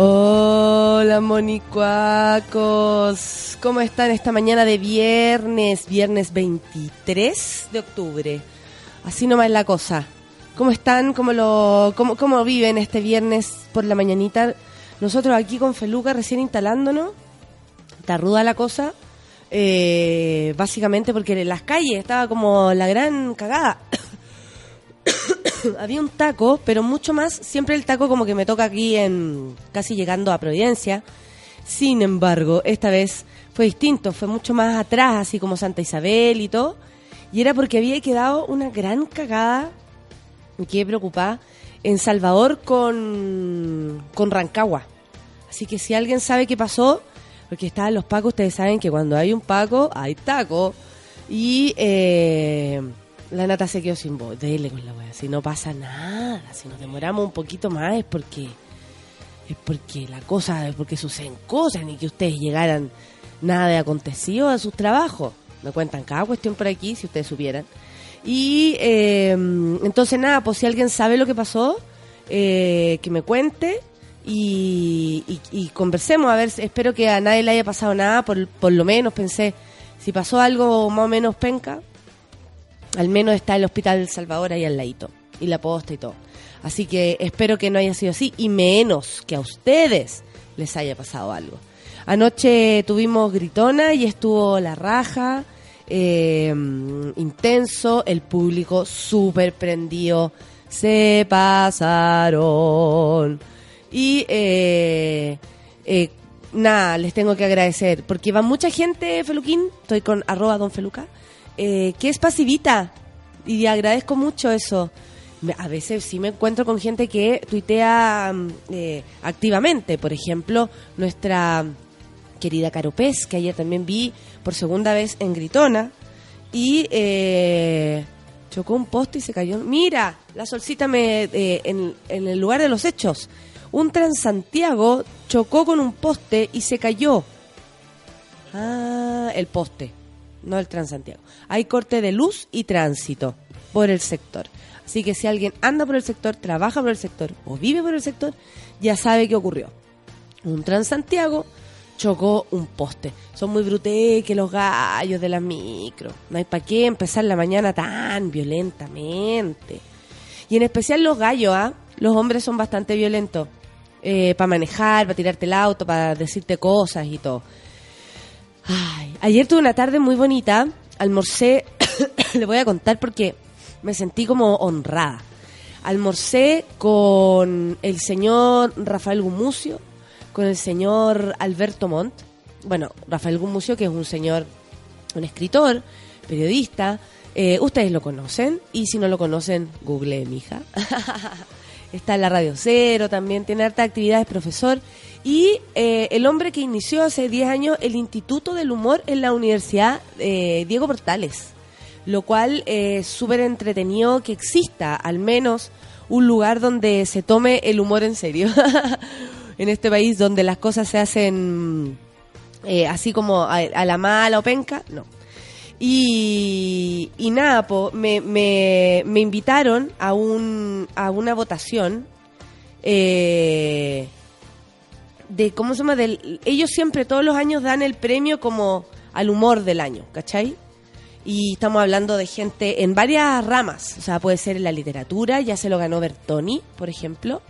Hola monicuacos, ¿cómo están esta mañana de viernes, viernes 23 de octubre? Así nomás la cosa. ¿Cómo están? ¿Cómo, lo, cómo, cómo viven este viernes por la mañanita? Nosotros aquí con Feluca recién instalándonos, está ruda la cosa, eh, básicamente porque en las calles estaba como la gran cagada. había un taco, pero mucho más, siempre el taco como que me toca aquí en casi llegando a Providencia. Sin embargo, esta vez fue distinto, fue mucho más atrás, así como Santa Isabel y todo. Y era porque había quedado una gran cagada, me quedé preocupada, en Salvador con, con Rancagua. Así que si alguien sabe qué pasó, porque estaban los pacos, ustedes saben que cuando hay un paco, hay taco. Y eh, la nata se quedó sin voz. Dele con la wea. Si no pasa nada, si nos demoramos un poquito más es porque es porque la cosa, es porque suceden cosas, ni que ustedes llegaran nada de acontecido a sus trabajos. Me cuentan cada cuestión por aquí, si ustedes supieran. Y eh, entonces nada, pues si alguien sabe lo que pasó, eh, que me cuente y, y, conversemos. A ver, espero que a nadie le haya pasado nada, por, por lo menos pensé, si pasó algo más o menos penca, al menos está el Hospital del Salvador ahí al ladito. Y la posta y todo. Así que espero que no haya sido así. Y menos que a ustedes les haya pasado algo. Anoche tuvimos gritona y estuvo la raja. Eh, intenso. El público súper prendido. Se pasaron. Y eh, eh, nada, les tengo que agradecer. Porque va mucha gente, Feluquín. Estoy con arroba don Feluca eh, que es pasivita. Y agradezco mucho eso. A veces sí me encuentro con gente que tuitea mm, eh, activamente. Por ejemplo, nuestra querida Caro Pez, que ayer también vi por segunda vez en Gritona. Y eh, chocó un poste y se cayó. Mira, la solcita me, eh, en, en el lugar de los hechos. Un Transantiago chocó con un poste y se cayó. Ah, el poste no el Transantiago. Hay corte de luz y tránsito por el sector. Así que si alguien anda por el sector, trabaja por el sector o vive por el sector, ya sabe qué ocurrió. Un Transantiago chocó un poste. Son muy que los gallos de la micro. No hay para qué empezar la mañana tan violentamente. Y en especial los gallos, ¿ah? Los hombres son bastante violentos. Eh, para manejar, para tirarte el auto, para decirte cosas y todo. Ay, ayer tuve una tarde muy bonita. Almorcé, le voy a contar porque me sentí como honrada. Almorcé con el señor Rafael Gumucio, con el señor Alberto Montt. Bueno, Rafael Gumucio, que es un señor, un escritor, periodista. Eh, ustedes lo conocen y si no lo conocen, google, mija. Está en la Radio Cero también, tiene harta actividades, profesor y eh, el hombre que inició hace 10 años el Instituto del Humor en la Universidad eh, Diego Portales, lo cual es súper entretenido que exista al menos un lugar donde se tome el humor en serio. en este país donde las cosas se hacen eh, así como a, la mala o penca, no. Y, y nada, me, me, me, invitaron a, un, a una votación eh, de ¿cómo se llama? Del, ellos siempre todos los años dan el premio como al humor del año, ¿cachai? Y estamos hablando de gente en varias ramas, o sea, puede ser en la literatura, ya se lo ganó Bertoni, por ejemplo,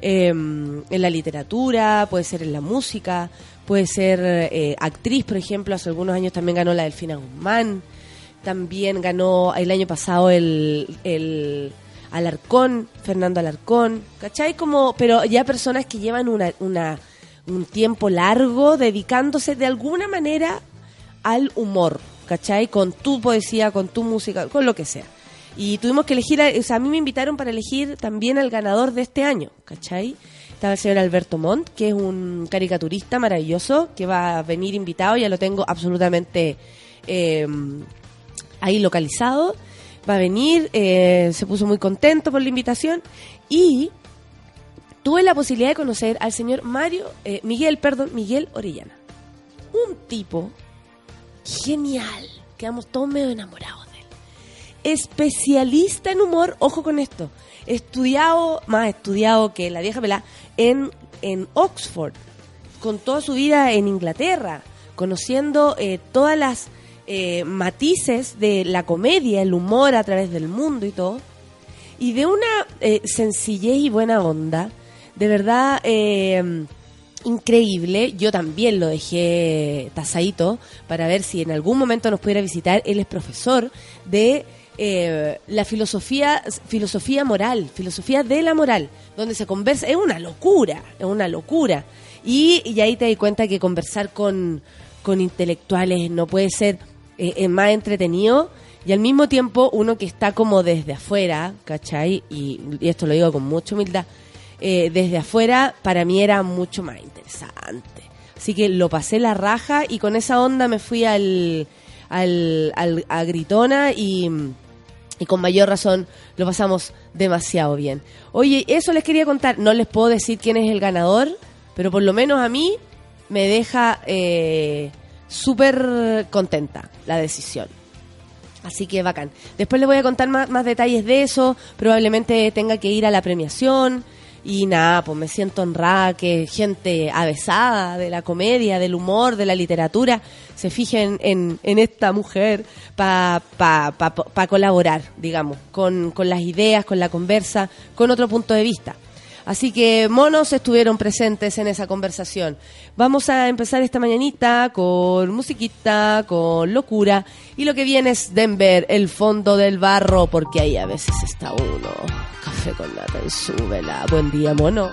em, en la literatura, puede ser en la música, puede ser eh, actriz, por ejemplo, hace algunos años también ganó la Delfina Guzmán, también ganó el año pasado el, el Alarcón, Fernando Alarcón, ¿cachai? Como, pero ya personas que llevan una, una un tiempo largo dedicándose de alguna manera al humor, ¿cachai? Con tu poesía, con tu música, con lo que sea. Y tuvimos que elegir, o sea, a mí me invitaron para elegir también al ganador de este año, ¿cachai? Estaba el señor Alberto Montt, que es un caricaturista maravilloso, que va a venir invitado, ya lo tengo absolutamente em, ahí localizado. Va a venir, eh, se puso muy contento por la invitación y tuve la posibilidad de conocer al señor Mario, eh, Miguel, perdón, Miguel Orellana. Un tipo genial. Quedamos todos medio enamorados de él. Especialista en humor, ojo con esto. Estudiado, más estudiado que la vieja pelá, en en Oxford, con toda su vida en Inglaterra, conociendo eh, todas las eh, matices de la comedia, el humor a través del mundo y todo, y de una sencillez y buena onda, de verdad increíble. Yo también lo dejé tasadito para ver si en algún momento nos pudiera visitar. Él es profesor de eh, la filosofía, filosofía moral, filosofía de la moral, donde se conversa, es una locura, es una locura. Y, ahí te das cuenta que conversar con, con intelectuales no puede ser eh, más entretenido y al mismo tiempo uno que está como desde afuera, ¿cachai? Y, y esto lo digo con mucha humildad, eh, desde afuera para mí era mucho más interesante. Así que lo pasé la raja y con esa onda me fui al, al, a Gritona y, y con mayor razón lo pasamos demasiado bien. Oye, eso les quería contar. No les puedo decir quién es el ganador, pero por lo menos a mí me deja eh, súper contenta la decisión. Así que bacán. Después les voy a contar más, más detalles de eso. Probablemente tenga que ir a la premiación. Y nada, pues me siento honrada que gente avesada de la comedia, del humor, de la literatura, se fijen en, en esta mujer para pa, pa, colaborar, digamos, con, con las ideas, con la conversa, con otro punto de vista. Así que monos estuvieron presentes en esa conversación. Vamos a empezar esta mañanita con musiquita, con locura. Y lo que viene es Denver, el fondo del barro, porque ahí a veces está uno. Café con nata y súbela. Buen día, mono.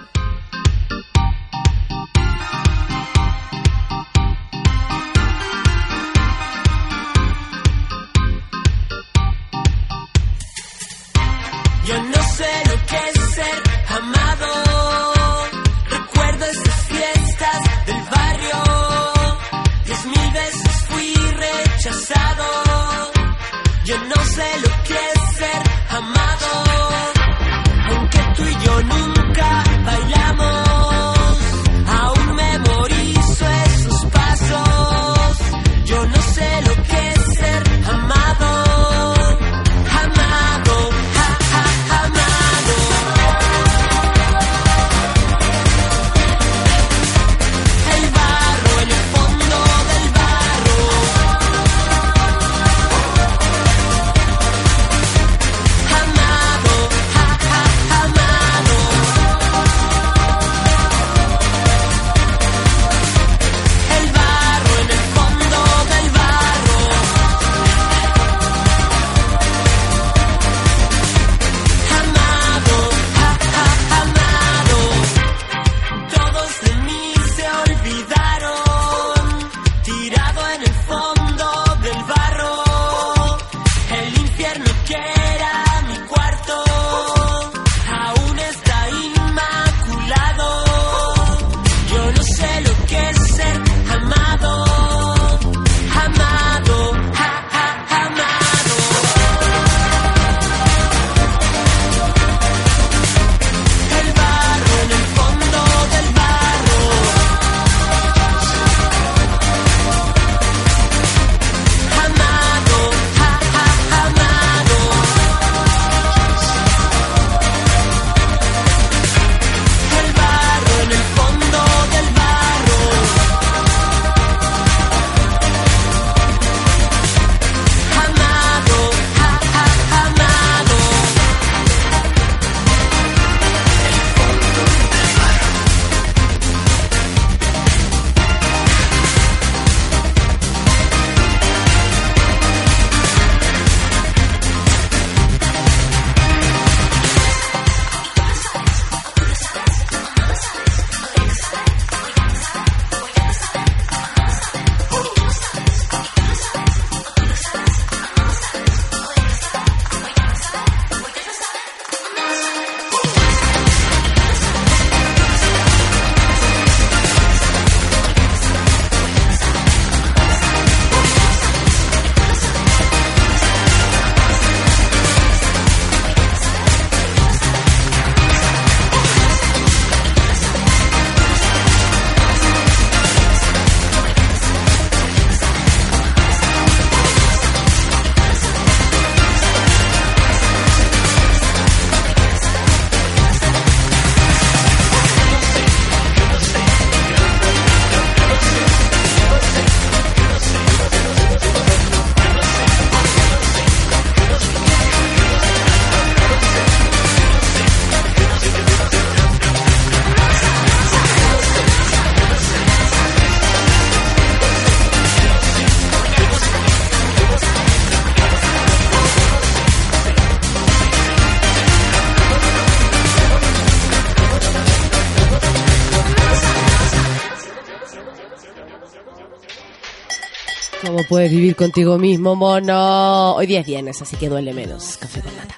Vivir contigo mismo, mono? Hoy día es viernes, así que duele menos. Café con nata.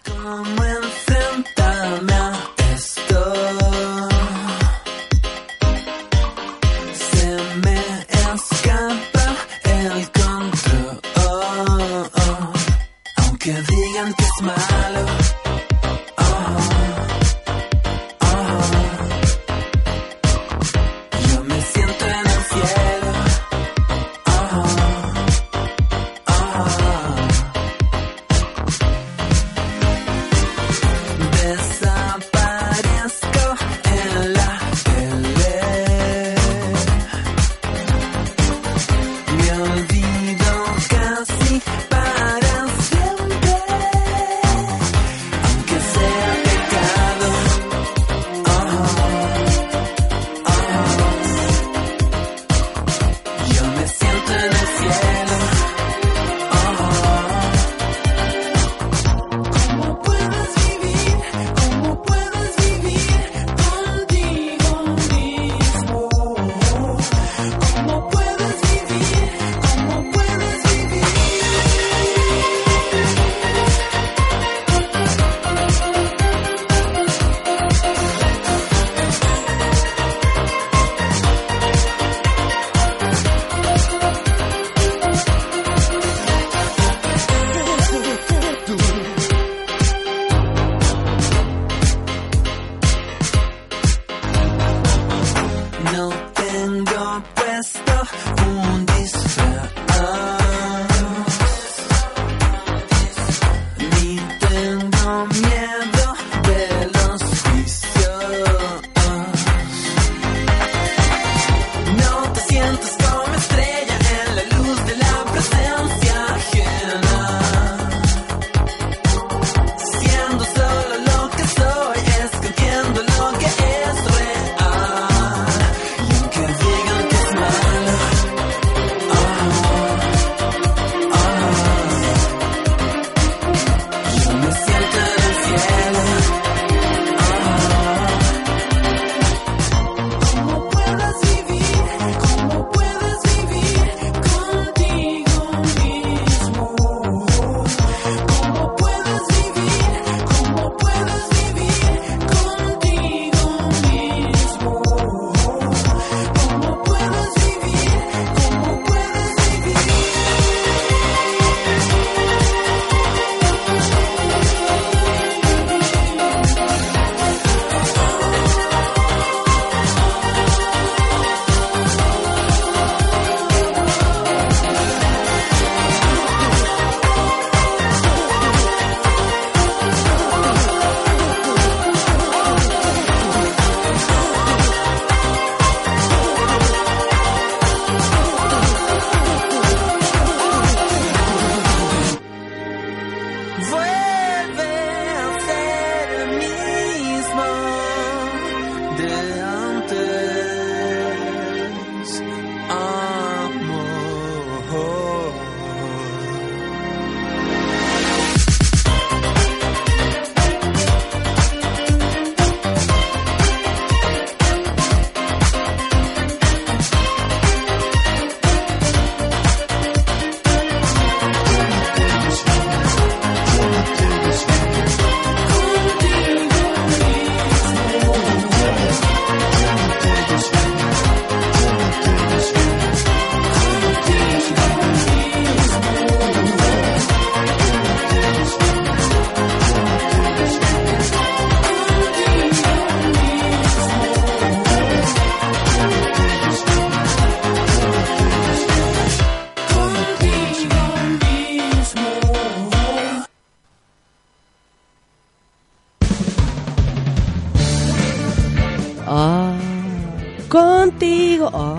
Ah.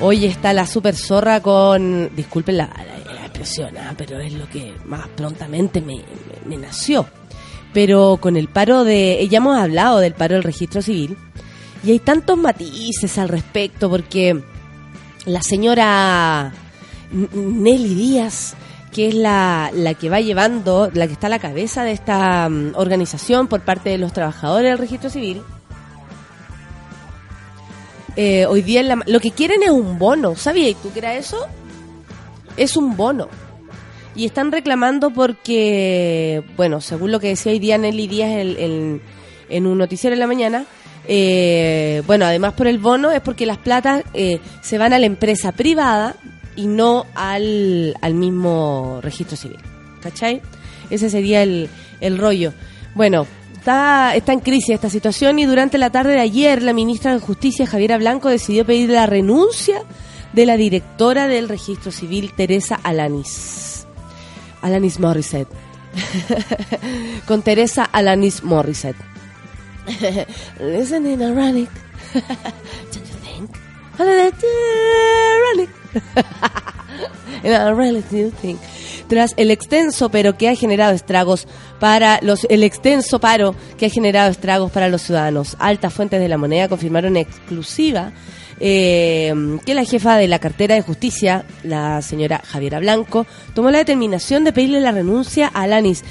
Hoy está la super zorra con. Disculpen la, la- expresión, ah, pero es lo que más prontamente me, me- nació. Pero con el paro de. Ya hemos hablado del paro del registro civil. Y hay tantos matices al respecto, porque la señora Nelly Díaz, que es la, la que va llevando, la que está a la cabeza de esta mm, organización por parte de los trabajadores del registro civil, Eh, hoy día en la- lo que quieren es un bono. ¿Sabías tú que era eso? Es un bono. Y están reclamando porque, bueno, según lo que decía hoy día Nelly Díaz el- el- en un noticiero en la mañana, eh, bueno, además por el bono es porque las platas eh, se van a la empresa privada y no al, al mismo registro civil. ¿Cachai? Ese sería el, el rollo. Bueno, está, está en crisis esta situación y durante la tarde de ayer la ministra de Justicia, Javiera Blanco, decidió pedir la renuncia de la directora del registro civil, Teresa Alanis. Alanis Morissette. Con Teresa Alanis Morissette. Isn't it ironic? Don't you think? Tras el extenso pero que ha generado estragos para los el extenso paro que ha generado estragos para los ciudadanos. Altas fuentes de la moneda confirmaron exclusiva eh, que la jefa de la cartera de justicia, la señora Javiera Blanco, tomó la determinación de pedirle la renuncia a Alanis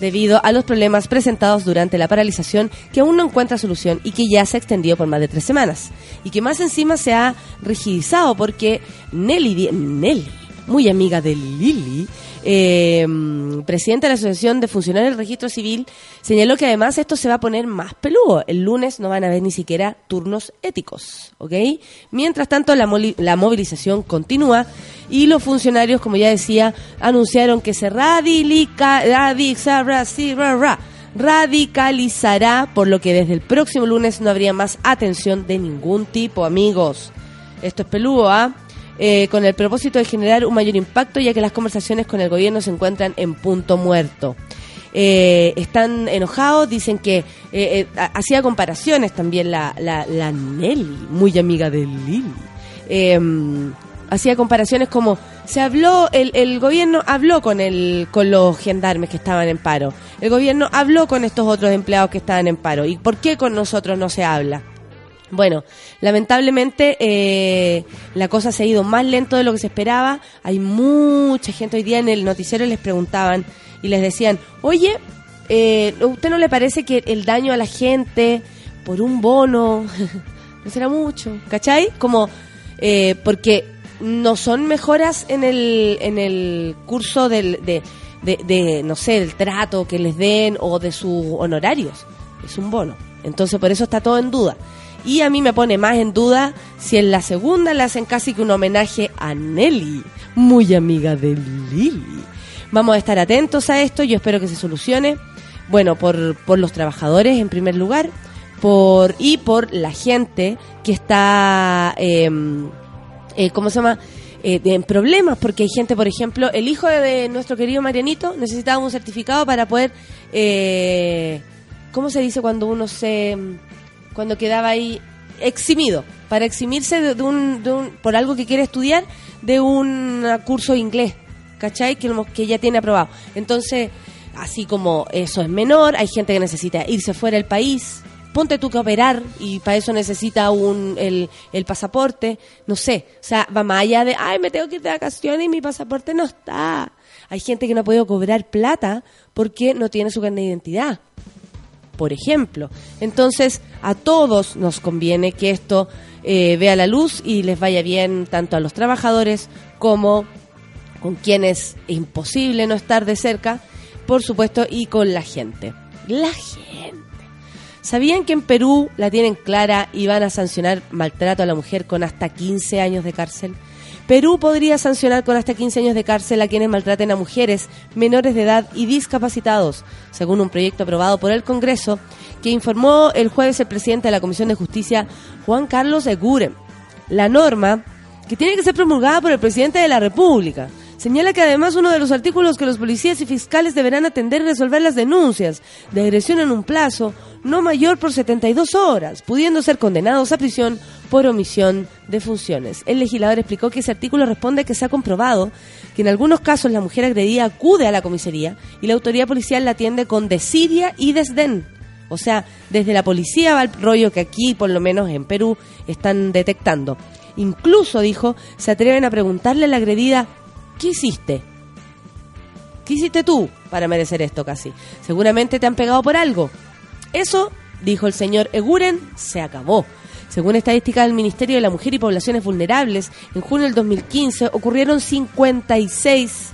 debido a los problemas presentados durante la paralización que aún no encuentra solución y que ya se ha extendido por más de tres semanas. Y que más encima se ha rigidizado porque Nelly, Nelly muy amiga de Lili, eh, presidenta de la Asociación de Funcionarios del Registro Civil, señaló que además esto se va a poner más peludo. El lunes no van a haber ni siquiera turnos éticos, ¿ok? Mientras tanto, la, movilización continúa y los funcionarios, como ya decía, anunciaron que se radilica, ra, ra, radicalizará, por lo que desde el próximo lunes no habría más atención de ningún tipo, amigos. Esto es peludo, ¿ah? Con el propósito de generar un mayor impacto, ya que las conversaciones con el gobierno se encuentran en punto muerto. Eh, están enojados, dicen que eh, eh, ha- hacía comparaciones también la, la, la Nelly, muy amiga de Lili. Eh, hacía comparaciones como se habló, el, el gobierno habló con el, con los gendarmes que estaban en paro, el gobierno habló con estos otros empleados que estaban en paro, ¿y por qué con nosotros no se habla? Bueno, lamentablemente eh, la cosa se ha ido más lento de lo que se esperaba. Hay mucha gente hoy día en el noticiero les preguntaban y les decían, oye, eh, ¿usted no le parece que el daño a la gente por un bono no será mucho? ¿Cachai? Como, eh, porque no son mejoras en el, en el curso del, de, de, de, no sé, del trato que les den o de sus honorarios. Es un bono. Entonces por eso está todo en duda. Y a mí me pone más en duda si en la segunda le hacen casi que un homenaje a Nelly, muy amiga de Lili. Vamos a estar atentos a esto, yo espero que se solucione. Bueno, por, por los trabajadores en primer lugar, por y por la gente que está, eh, eh, ¿cómo se llama? Eh, en problemas, porque hay gente, por ejemplo, el hijo de, de nuestro querido Marianito necesitaba un certificado para poder, eh, ¿cómo se dice cuando uno se, cuando quedaba ahí eximido, para eximirse de, un, de un, por algo que quiere estudiar, de un curso de inglés, ¿cachai? Que, que ya tiene aprobado. Entonces, así como eso es menor, hay gente que necesita irse fuera del país, ponte tú que operar y para eso necesita un, el, el pasaporte, no sé, o sea, va más allá de, ay, me tengo que ir de vacaciones y mi pasaporte no está. Hay gente que no ha podido cobrar plata porque no tiene su carnet de identidad por ejemplo. Entonces, a todos nos conviene que esto eh, vea la luz y les vaya bien tanto a los trabajadores como con quienes es imposible no estar de cerca, por supuesto, y con la gente. La gente. ¿Sabían que en Perú la tienen clara y van a sancionar maltrato a la mujer con hasta 15 años de cárcel? Perú podría sancionar con hasta 15 años de cárcel a quienes maltraten a mujeres menores de edad y discapacitados, según un proyecto aprobado por el Congreso que informó el jueves el presidente de la Comisión de Justicia, Juan Carlos Eguren. La norma, que tiene que ser promulgada por el presidente de la República, señala que además uno de los artículos que los policías y fiscales deberán atender y resolver las denuncias de agresión en un plazo no mayor por 72 horas, pudiendo ser condenados a prisión por omisión de funciones. El legislador explicó que ese artículo responde a que se ha comprobado que en algunos casos la mujer agredida acude a la comisaría y la autoridad policial la atiende con desidia y desdén. O sea, desde la policía va el rollo que aquí, por lo menos en Perú, están detectando. Incluso, dijo, se atreven a preguntarle a la agredida, ¿qué hiciste? ¿Qué hiciste tú para merecer esto casi? Seguramente te han pegado por algo. Eso, dijo el señor Eguren, se acabó. Según estadísticas del Ministerio de la Mujer y Poblaciones Vulnerables, en junio del 2015 ocurrieron 56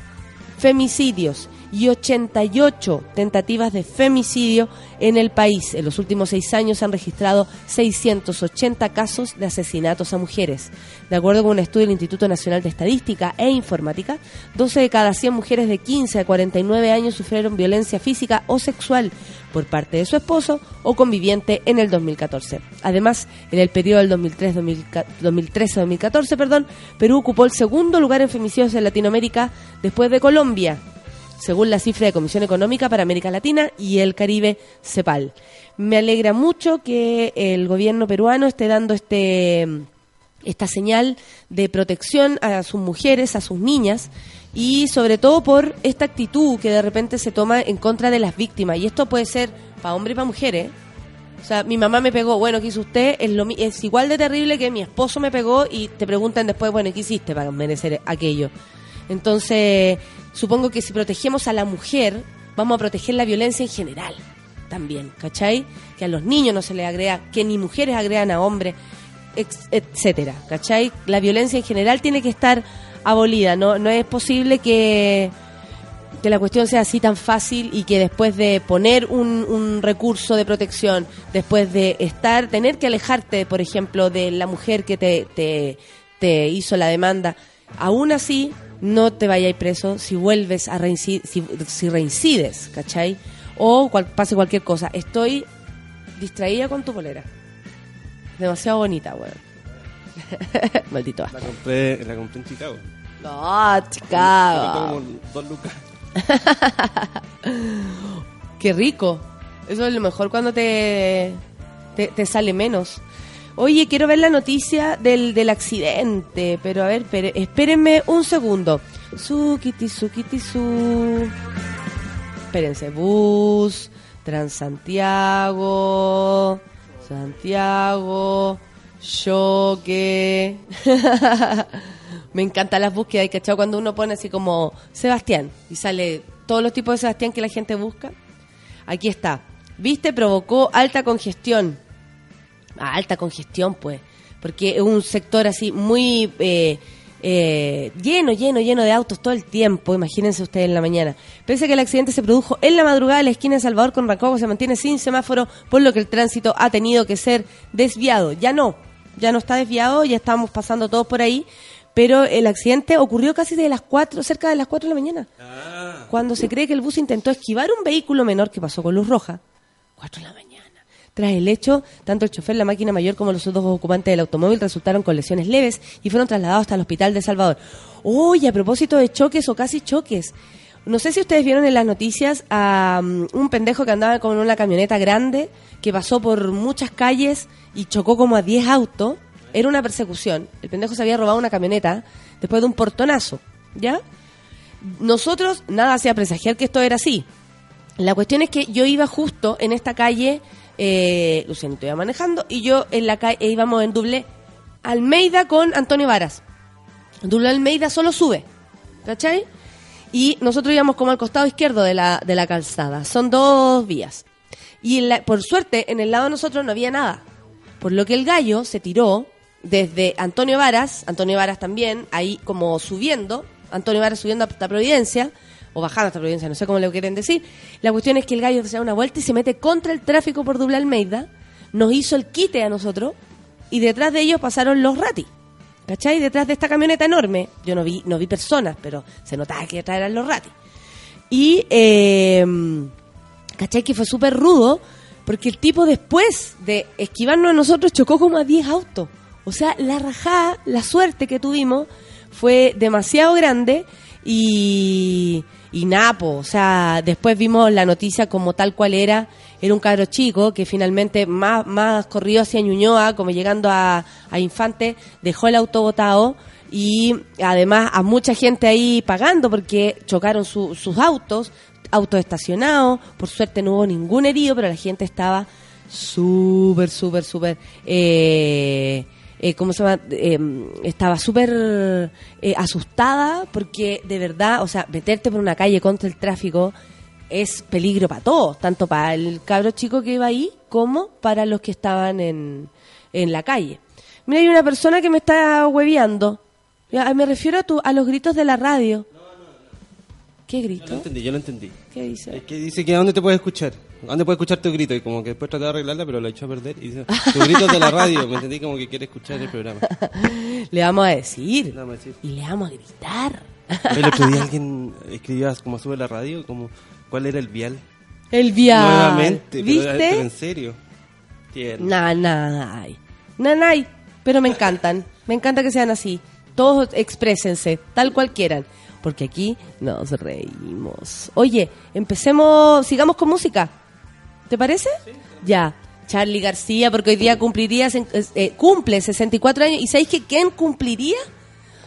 femicidios y 88 tentativas de femicidio en el país. En los últimos seis años se han registrado 680 casos de asesinatos a mujeres. De acuerdo con un estudio del Instituto Nacional de Estadística e Informática, 12 de cada 100 mujeres de 15 a 49 años sufrieron violencia física o sexual por parte de su esposo o conviviente en el 2014. Además, en el periodo del 2013-2014, perdón, Perú ocupó el segundo lugar en femicidios en Latinoamérica después de Colombia, según la cifra de Comisión Económica para América Latina y el Caribe, CEPAL. Me alegra mucho que el gobierno peruano esté dando este esta señal de protección a sus mujeres, a sus niñas y sobre todo por esta actitud que de repente se toma en contra de las víctimas. Y esto puede ser para hombres y para mujeres. O sea, mi mamá me pegó, bueno, ¿qué hizo usted? Es, lo, es igual de terrible que mi esposo me pegó y te preguntan después, bueno, ¿qué hiciste para merecer aquello? Entonces, supongo que si protegemos a la mujer, vamos a proteger la violencia en general también, ¿cachai? Que a los niños no se les agrega, que ni mujeres agregan a hombres, etcétera, ¿cachai? La violencia en general tiene que estar abolida, no, no es posible que, que la cuestión sea así tan fácil y que después de poner un, un recurso de protección, después de estar, tener que alejarte, por ejemplo, de la mujer que te, te, te hizo la demanda, aún así no te vayas preso si vuelves a reincidir, si, si reincides, ¿cachai? O cual- pase cualquier cosa. Estoy distraída con tu polera. Demasiado bonita, weón. Maldito asco. La compré, la compré en Chicago. No, Me costó chica. como dos lucas. Qué rico. Eso es lo mejor cuando te, te, te sale menos. Oye, quiero ver la noticia del, del accidente, pero a ver, espere- espérenme un segundo. Sukiti, sukiti, su. Espérense, bus, Transantiago, Santiago, choque. Me encantan las búsquedas, ¿hay cachado? Cuando uno pone así como Sebastián y sale todos los tipos de Sebastián que la gente busca. Aquí está. Viste, provocó alta congestión. Ah, alta congestión, pues. Porque es un sector así muy eh, eh, lleno, lleno, lleno de autos todo el tiempo. Imagínense ustedes en la mañana. Pese a que el accidente se produjo en la madrugada, la esquina de Salvador con Rancagua se mantiene sin semáforo, por lo que el tránsito ha tenido que ser desviado. Ya no, ya no está desviado, ya estamos pasando todos por ahí. Pero el accidente ocurrió casi de las 4, cerca de las 4 de la mañana. Cuando se cree que el bus intentó esquivar un vehículo menor que pasó con luz roja. 4 de la mañana. Tras el hecho, tanto el chofer, la máquina mayor como los dos ocupantes del automóvil resultaron con lesiones leves y fueron trasladados hasta el hospital de Salvador. Oye, a propósito de choques o casi choques. No sé si ustedes vieron en las noticias a um, un pendejo que andaba con una camioneta grande que pasó por muchas calles y chocó como a 10 autos. Era una persecución. El pendejo se había robado una camioneta después de un portonazo. ¿Ya? Nosotros nada hacía presagiar que esto era así. La cuestión es que yo iba justo en esta calle, eh, Lucianito iba manejando, y yo en la calle íbamos en doble Almeida con Antonio Varas. Doble Almeida solo sube, ¿cachai? Y nosotros íbamos como al costado izquierdo de la, de la calzada. Son dos vías. Y por suerte, en el lado de nosotros no había nada. Por lo que el gallo se tiró desde Antonio Varas, Antonio Varas también, ahí como subiendo, Antonio Varas subiendo hasta Providencia, o bajando hasta Providencia, no sé cómo le quieren decir. La cuestión es que el gallo se da una vuelta y se mete contra el tráfico por Doble Almeida, nos hizo el quite a nosotros, y detrás de ellos pasaron los ratis. ¿Cachai? Detrás de esta camioneta enorme. Yo no vi, no vi personas, pero se notaba que detrás eran los ratis. Y, eh, ¿cachai? Que fue súper rudo, porque el tipo después de esquivarnos a nosotros chocó como a 10 autos. O sea, la rajada, la suerte que tuvimos fue demasiado grande y, y napo. O sea, después vimos la noticia como tal cual era. Era un cabro chico que finalmente, más, más corrido hacia Ñuñoa, como llegando a, Infante, dejó el auto botado y además a mucha gente ahí pagando porque chocaron su- sus autos, autos estacionados. Por suerte no hubo ningún herido, pero la gente estaba súper, súper, súper. Eh, eh, ¿Cómo se llama? Eh, estaba súper eh, asustada porque de verdad, o sea, meterte por una calle contra el tráfico es peligro para todos, tanto para el cabro chico que iba ahí como para los que estaban en, en la calle. Mira, hay una persona que me está hueveando. Ya, Me refiero a, tu, a los gritos de la radio. ¿Qué Yo lo grito? entendí, yo lo entendí. ¿Qué dice? Es que dice que a dónde te puedes escuchar. ¿A dónde puedes escuchar tu grito? Y como que después trató de arreglarla, pero lo echó a perder. Y dice, tus gritos de la radio. Me entendí como que quiere escuchar el programa. Le vamos a decir. Nada más decir. Y le vamos a gritar. El otro día alguien escribió como sube la radio, como cuál era el vial. El vial. Nuevamente. ¿Viste? Pero, en serio. Nanay. Nanay. Pero me encantan. Me encanta que sean así. Todos exprésense, tal cual quieran. Porque aquí nos reímos. Oye, empecemos, sigamos con música. ¿Te parece? Ya. Charlie García, porque hoy día cumpliría, sen- eh, cumple 64 años. ¿Y sabéis que quién cumpliría?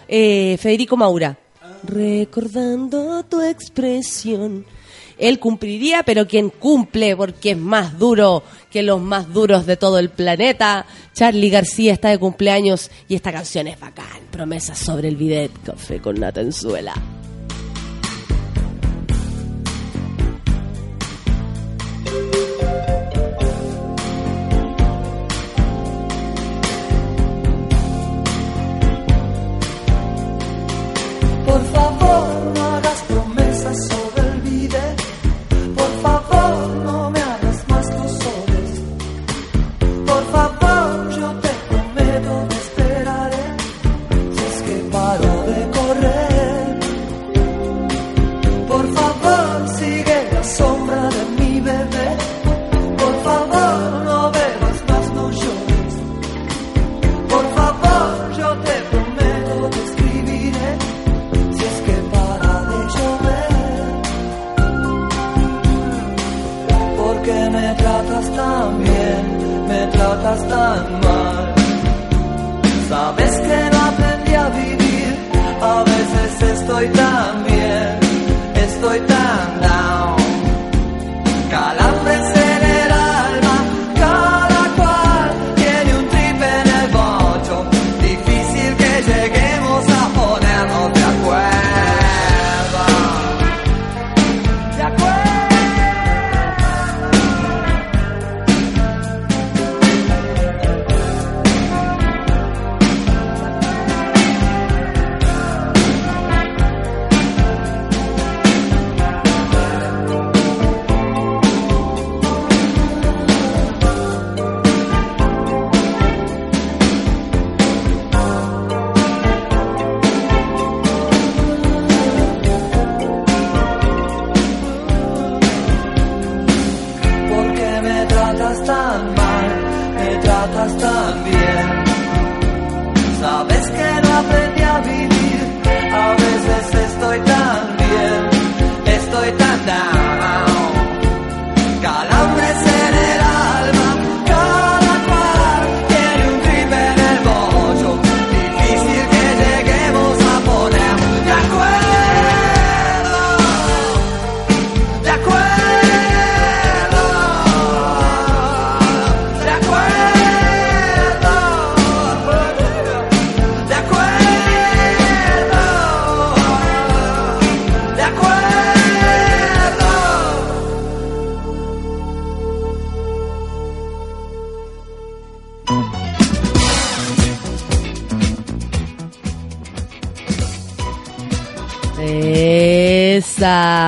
Eh, Federico Maura. Recordando tu expresión. Él cumpliría, pero quien cumple, porque es más duro que los más duros de todo el planeta. Charlie García está de cumpleaños y esta canción es bacán. Promesas sobre el bidet, café con Natenzuela. Por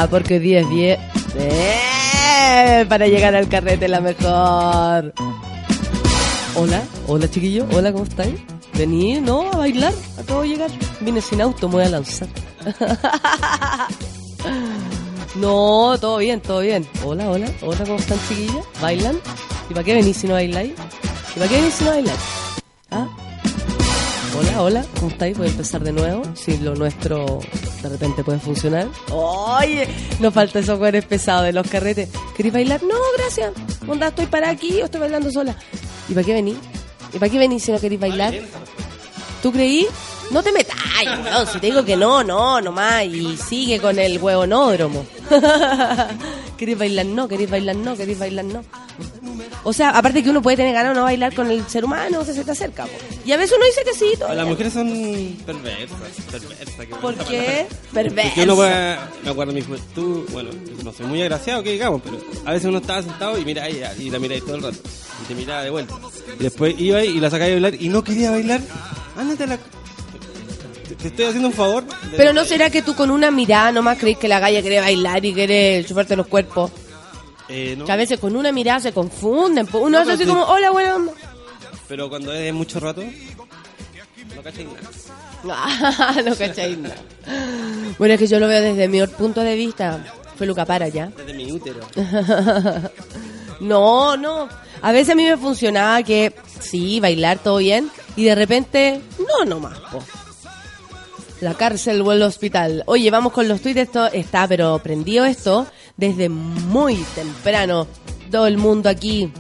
Esa, porque 10, 10. ¡Eh! Para llegar al carrete la mejor. Hola, hola chiquillo, hola, ¿cómo estáis? Vení, ¿no? A bailar, acabo de llegar. Vine sin auto, me voy a lanzar. No, todo bien, todo bien. Hola, hola, hola, ¿cómo están chiquillas? ¿Bailan? ¿Y para qué venís si no bailáis? ¿Y para qué venís si no bailáis? Hola, ¿cómo estáis? Voy a empezar de nuevo. Si lo nuestro de repente puede funcionar. Oye, nos falta esos jueves pesados de los carretes. ¿Queréis bailar? No, gracias. Onda, estoy para aquí o estoy bailando sola. ¿Y para qué venís? ¿Y para qué venís si no queréis bailar? ¿Tú creí? No te metas, weón. Si te digo que no, no, nomás. Y sigue con el huevonódromo. ¿Queréis bailar? No, queréis bailar? No, queréis bailar? No. O sea, aparte que uno puede tener ganas de no bailar con el ser humano que se te acerca. po. Y a veces uno dice que sí. todo Las mujeres son perversas. perversas qué ¿Por qué? Porque uno puede, me acuerdo de mi juventud, bueno, no soy muy agraciado, que digamos, pero a veces uno estaba sentado y mira y, y la miráis todo el rato. Y te miraba de vuelta. Y después iba y la sacaba a bailar y no quería bailar. Ándate a la... Te, estoy haciendo un favor. Pero no será que tú con una mirada nomás crees que la galla quiere bailar y quiere chuparte los cuerpos. Eh, no. Que a veces con una mirada se confunden. Uno No, hace así como, hola, buena onda. Pero cuando es de mucho rato, no cachai nada. No cacháis nada. Bueno, es que yo lo veo desde mi punto de vista. Fue Luca para ya. Desde mi útero. No, no. A veces a mí me funcionaba que sí, bailar todo bien y de repente, no, no más. po. La cárcel o el hospital. Oye, vamos con los tweets. Esto está, pero prendido esto desde muy temprano. Todo el mundo aquí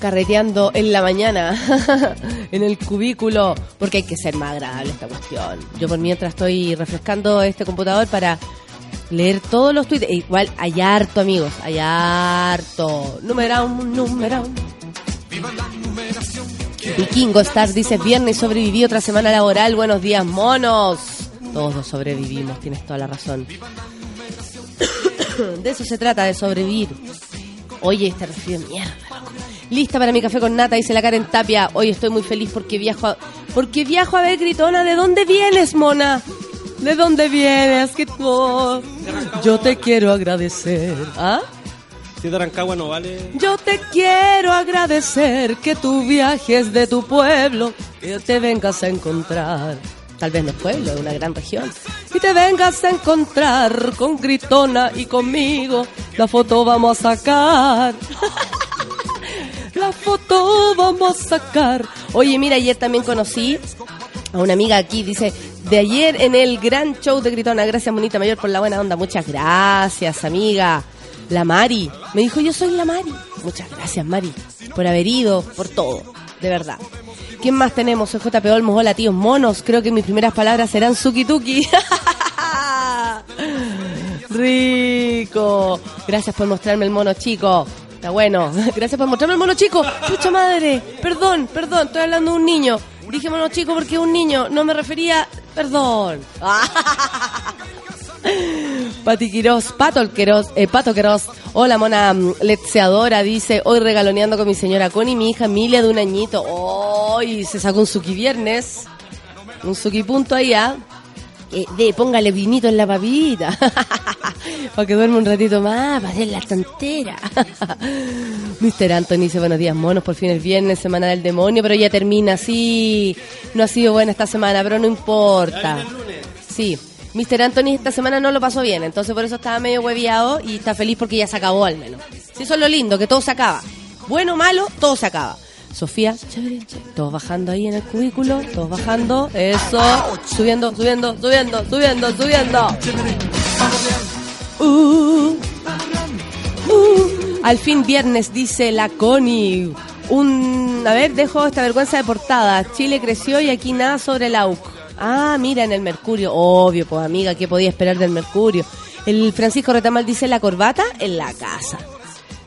carreteando en la mañana en el cubículo porque hay que ser más agradable esta cuestión. Yo por mientras estoy refrescando este computador para leer todos los tweets. E igual hay harto, amigos, hay harto. Número un. Vikingo Star dice viernes sobreviví otra semana laboral. Buenos días, monos. Todos sobrevivimos, tienes toda la razón. De eso se trata, de sobrevivir. Oye, este de mierda. Lista para mi café con nata, dice la Karen Tapia. Hoy estoy muy feliz porque viajo a, porque viajo a ver Gritona. ¿De dónde vienes, mona? ¿De dónde vienes? Que tú... Yo te quiero agradecer. ¿Ah? Si de Arancagua no vale. Yo te quiero agradecer que tú viajes de tu pueblo y te vengas a encontrar. Tal vez no es pueblo, es una gran región. Y te vengas a encontrar con Gritona y conmigo. La foto vamos a sacar. La foto vamos a sacar. Oye, mira, ayer también conocí a una amiga aquí, dice, de ayer en el gran show de Gritona, gracias Monita Mayor por la buena onda, muchas gracias amiga. La Mari, me dijo yo soy la Mari. Muchas gracias Mari, por haber ido, por todo, de verdad. ¿Quién más tenemos? Soy JP Olmos, hola tíos monos, creo que mis primeras palabras serán suki tuki. Rico. Gracias por mostrarme el mono chico. Está bueno. Gracias por mostrarme el mono chico. Pucha madre. Perdón, perdón. Estoy hablando de un niño. Dije mono chico porque un niño. No me refería. Perdón. Pati Quirós, Pato Quirós, eh, Pato Quirós. Hola, mona mm, letseadora, dice, hoy regaloneando con mi señora Connie, mi hija Emilia de un añito. Hoy se sacó un suki viernes. Un suki punto allá. Eh, de, póngale vinito en la papita. para que duerma un ratito más, para hacer la tontera. Mr. Anthony dice, buenos días, monos, por fin el viernes, semana del demonio, pero ya termina, sí. No ha sido buena esta semana, pero no importa. Sí. Mr. Anthony esta semana no lo pasó bien, entonces por eso estaba medio hueviado y está feliz porque ya se acabó al menos. Sí, eso es lo lindo, que todo se acaba. Bueno malo, todo se acaba. Sofía, todos bajando ahí en el cubículo, todos bajando, eso, subiendo, subiendo, subiendo, subiendo, subiendo. Uh, uh. Al fin viernes, dice la Connie. Un, a ver, dejo esta vergüenza de portada. Chile creció y aquí nada sobre el AUC. Ah, mira, en el Mercurio. Obvio, pues amiga, ¿qué podía esperar del Mercurio? El Francisco Retamal dice la corbata en la casa.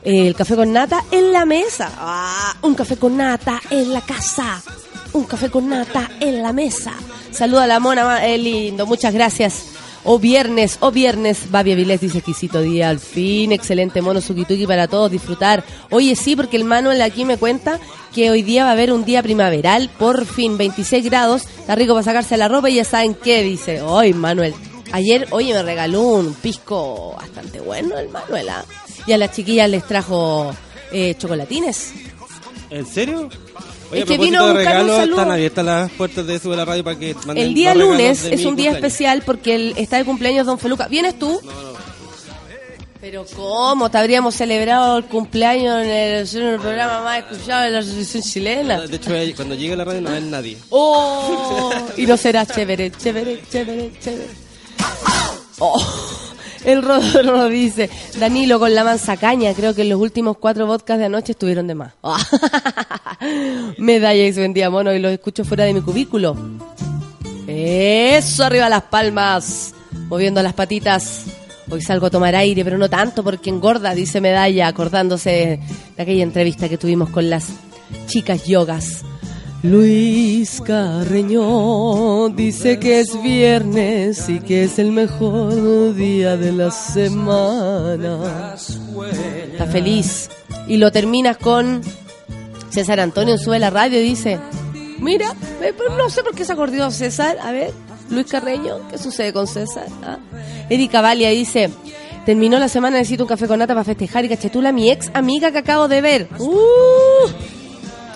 El café con nata en la mesa. Ah, un café con nata en la casa. Un café con nata en la mesa. Saluda a la mona, eh, lindo. Muchas gracias. O viernes, o viernes, Babi Avilés dice exquisito día, al fin, excelente mono sukituki para todos disfrutar. Oye, sí, porque el Manuel aquí me cuenta que hoy día va a haber un día primaveral, por fin, 26 grados, está rico para sacarse la ropa y ya saben qué, dice. Hoy, Manuel, ayer, oye, me regaló un pisco bastante bueno el Manuel, ¿ah? Y a las chiquillas les trajo eh, chocolatines. ¿En serio? Es a que vino a buscar un saludo. están abiertas las puertas de Sube la Radio para que manden El día lunes es un día cumpleaños. especial porque el, está de cumpleaños Don Feluca. ¿Vienes tú? Pero ¿cómo? Te habríamos celebrado el cumpleaños en el, en el programa más escuchado de la Asociación Chilena. De hecho, cuando llegue a la radio no va a haber nadie. ¡Oh! Y no será chévere, chévere, chévere, chévere. ¡Oh! El Rodro dice, Danilo con la manzacaña, creo que en los últimos cuatro vodkas de anoche estuvieron de más. Medalla y su buen día mono y los escucho fuera de mi cubículo. Eso, arriba las palmas, moviendo las patitas. Hoy salgo a tomar aire, pero no tanto porque engorda, dice Medalla, acordándose de aquella entrevista que tuvimos con las chicas yogas. Luis Carreño dice que es viernes y que es el mejor día de la semana. Está feliz. Y lo terminas con César Antonio sube la radio y dice, mira, no sé por qué se acordó César, a ver, Luis Carreño, ¿qué sucede con César? Ah. Erika Valia dice, terminó la semana, necesito un café con nata para festejar y cachetula, mi ex amiga que acabo de ver. Uh,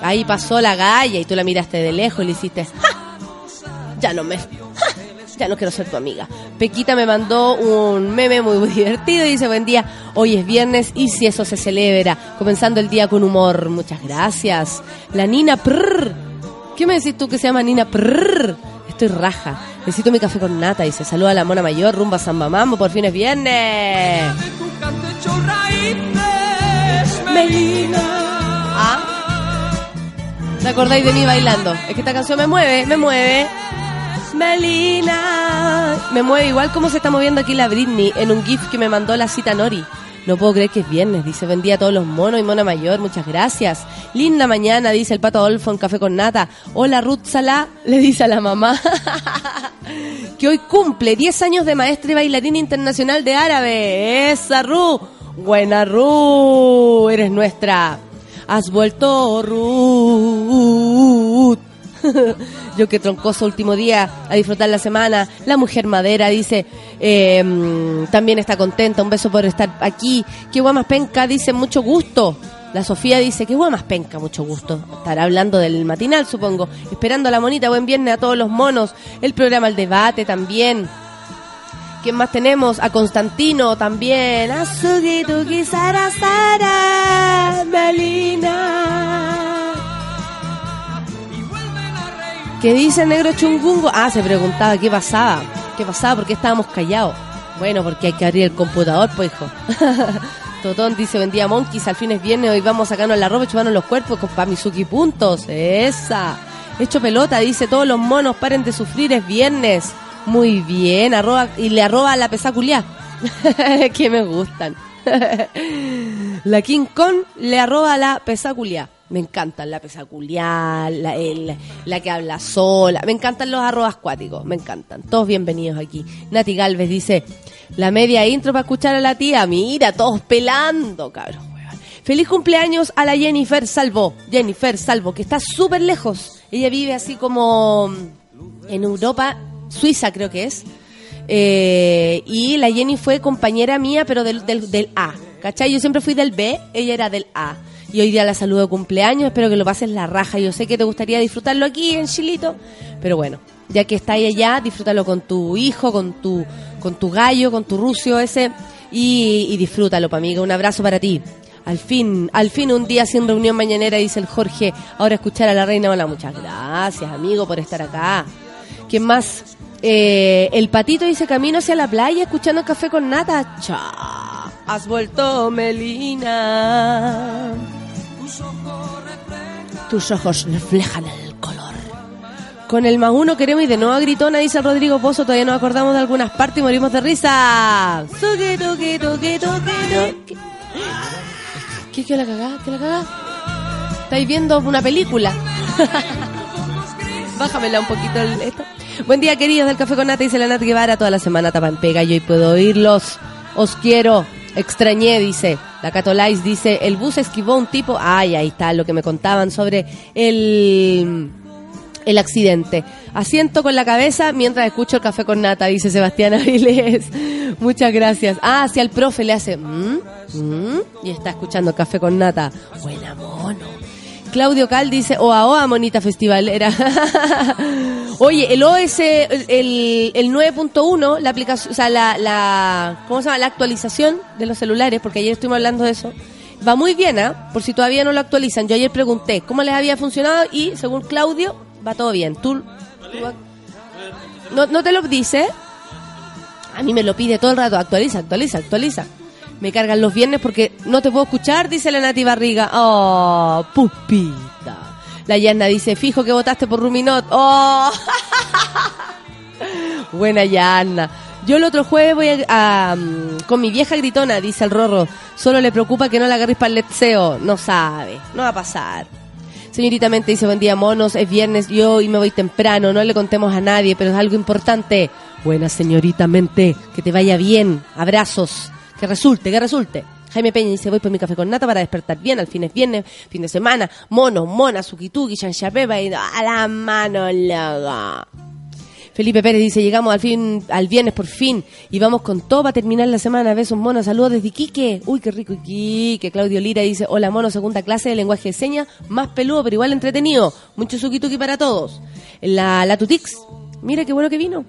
ahí pasó la galla y tú la miraste de lejos y le hiciste, "Ja, ya no me... ja, ya no quiero ser tu amiga. Pequita me mandó un meme muy, muy divertido y dice, buen día, hoy es viernes y si eso se celebra, comenzando el día con humor. Muchas gracias. La Nina Prrr. ¿Qué me decís tú que se llama Nina Prrr? Estoy raja. Necesito mi café con nata. Dice, saluda a la mona mayor, rumba San Mamambo, por fin es viernes. Melina. ¿Te acordáis de mí bailando? Es que esta canción me mueve, me mueve. Melina. Me mueve igual como se está moviendo aquí la Britney en un GIF que me mandó la cita Nori. No puedo creer que es viernes, dice, vendía a todos los monos y mona mayor, muchas gracias. Linda mañana, dice el pato Adolfo en Café con Nata. Hola Ruth Salá, le dice a la mamá. que hoy cumple 10 años de maestra y bailarina internacional de árabe. Esa Ruth. Buena Ruth, eres nuestra. Has vuelto Ruth. Yo que troncoso último día a disfrutar la semana. La mujer madera dice, eh, también está contenta. Un beso por estar aquí. Qué guay más penca, dice, mucho gusto. La Sofía dice, qué guay más penca, mucho gusto. Estará hablando del matinal, supongo. Esperando a la monita, buen viernes a todos los monos. El programa El Debate también. ¿Quién más tenemos? A Constantino también. A Sugi, Tuki, Sara, Sara, Melina. ¿Qué dice negro chungungo? Ah, se preguntaba qué pasaba. ¿Qué pasaba? ¿Por qué estábamos callados? Bueno, porque hay que abrir el computador, pues hijo. Totón dice, vendía monkeys, al fin es viernes, hoy vamos a sacarnos la ropa y chuparnos los cuerpos con Pamizuki puntos. Esa. Hecho pelota, dice, todos los monos paren de sufrir, es viernes. Muy bien, arroba, y le arroba a la pesaculia. que me gustan. la King Kong le arroba a la pesaculia. Me encantan la pesaculiar, la, la que habla sola. Me encantan los arrobas acuáticos, me encantan. Todos bienvenidos aquí. Nati Galvez dice, la media intro para escuchar a la tía. Mira, todos pelando, cabrón. Feliz cumpleaños a la Jennifer Salvo. Jennifer Salvo, que está súper lejos. Ella vive así como en Europa, Suiza creo que es. Eh, y la Jenny fue compañera mía, pero del, del, del A. ¿Cachai? Yo siempre fui del B, ella era del A. Y hoy día la saludo de cumpleaños, espero que lo pases la raja. Yo sé que te gustaría disfrutarlo aquí en Chilito, pero bueno, ya que está allá, disfrútalo con tu hijo, con tu, con tu gallo, con tu rucio ese, y, y disfrútalo, pa' amiga. Un abrazo para ti. Al fin, al fin un día sin reunión mañanera, dice el Jorge. Ahora escuchar a la reina. Hola, muchas gracias, amigo, por estar acá. ¿Quién más? Eh, el patito dice camino hacia la playa escuchando café con nata. Cha, has vuelto Melina. Tus ojos reflejan el color. Con el más uno queremos y de nuevo a gritona, dice Rodrigo Pozo. Todavía nos acordamos de algunas partes y morimos de risa. ¿Qué, qué la cagá? ¿Qué la cagá? ¿Estáis viendo una película? Bájamela un poquito el, esto. Buen día, queridos del Café con Nata, dice la Nat Guevara. Toda la semana tapa en pega y puedo oírlos. Os quiero. Extrañé, dice. La Catolais dice, el bus esquivó un tipo. Ay, ahí está lo que me contaban sobre el el accidente. Asiento con la cabeza mientras escucho el café con nata, dice Sebastián Avilés. Muchas gracias. Ah, si al profe le hace "Mm, mm", y está escuchando café con nata. Buena mono. Claudio Cal dice, oa oa, monita festivalera. Oye, el OS, el, el, el 9.1, la aplicación, o sea, la, ¿cómo se llama? La actualización de los celulares, porque ayer estuvimos hablando de eso. Va muy bien, ¿ah? Por si todavía no lo actualizan. Yo ayer pregunté cómo les había funcionado y según Claudio, va todo bien. ¿Tú, tú- no, no te lo dice? A mí me lo pide todo el rato. Actualiza, actualiza, actualiza. Me cargan los viernes porque no te puedo escuchar, dice la Nati Barriga. Oh, pupita. La Yanna dice, fijo que votaste por Ruminot. Oh. Buena Yanna. Yo el otro jueves voy a, mm, con mi vieja gritona, dice el Rorro. Solo le preocupa que no la agarres para el letseo. No sabe, no va a pasar. Señorita Mente dice, buen día monos, es viernes, yo y me voy temprano, no le contemos a nadie, pero es algo importante. Buena señorita Mente, que te vaya bien, abrazos, que resulte, que resulte. Jaime Peña dice, voy por mi café con nata para despertar bien, al fin es viernes, fin de semana, mono, mona, sukituki, chanchapepa y a la mano loga. Felipe Pérez dice, llegamos al fin, al viernes por fin, y vamos con todo para terminar la semana. Besos monos, saludos desde Iquique. Uy, qué rico Iquique. Claudio Lira dice, hola mono, segunda clase de lenguaje de señas, más peludo, pero igual entretenido. Mucho sukituki para todos. La, la Tutix, mira qué bueno que vino.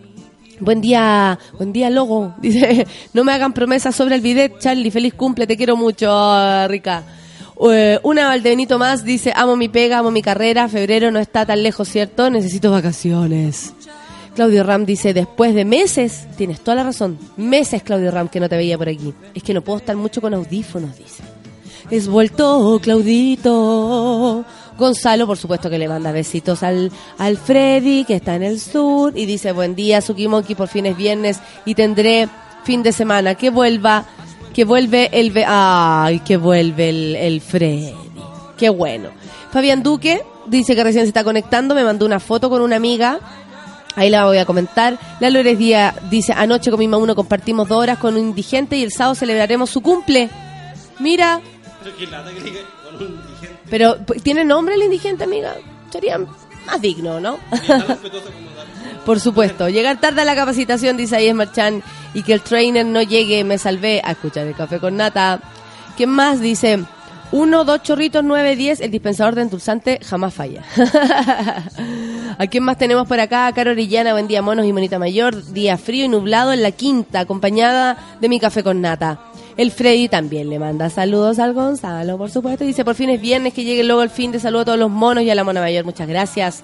Buen día, buen día, Logo. Dice, no me hagan promesas sobre el bidet, Charlie. Feliz cumple, te quiero mucho, ah, Rica. Eh, una Valdebenito más dice, amo mi pega, amo mi carrera. Febrero no está tan lejos, ¿cierto? Necesito vacaciones. Claudio Ram dice, después de meses, tienes toda la razón, meses, Claudio Ram, que no te veía por aquí. Es que no puedo estar mucho con audífonos, dice. Es vuelto, Claudito. Gonzalo, por supuesto que le manda besitos al, al Freddy, que está en el sur, y dice, buen día, Sukimoki, por fin es viernes, y tendré fin de semana. Que vuelva, que vuelve el... Ay, que vuelve el, Freddy. Qué bueno. Fabián Duque dice que recién se está conectando, me mandó una foto con una amiga. Ahí la voy a comentar. La Lores Díaz dice, anoche con mi uno compartimos dos horas con un indigente y el sábado celebraremos su cumple. Mira, Pero con un indigente. pero ¿tiene nombre el indigente, amiga? Sería más digno, ¿no? Por supuesto. Llegar tarde a la capacitación, dice ahí Marchán, y que el trainer no llegue, me salvé a escuchar el café con nata. ¿Quién más? Dice, uno, dos chorritos, nueve, diez, el dispensador de endulzante jamás falla. ¿A quién más tenemos por acá? Caro Orellana, buen día, monos y monita mayor. Día frío y nublado en la quinta, acompañada de mi café con nata. El Freddy también le manda saludos al Gonzalo, por supuesto. Dice, por fin es viernes, que llegue luego el fin de saludo a todos los monos y a la mona mayor. Muchas gracias.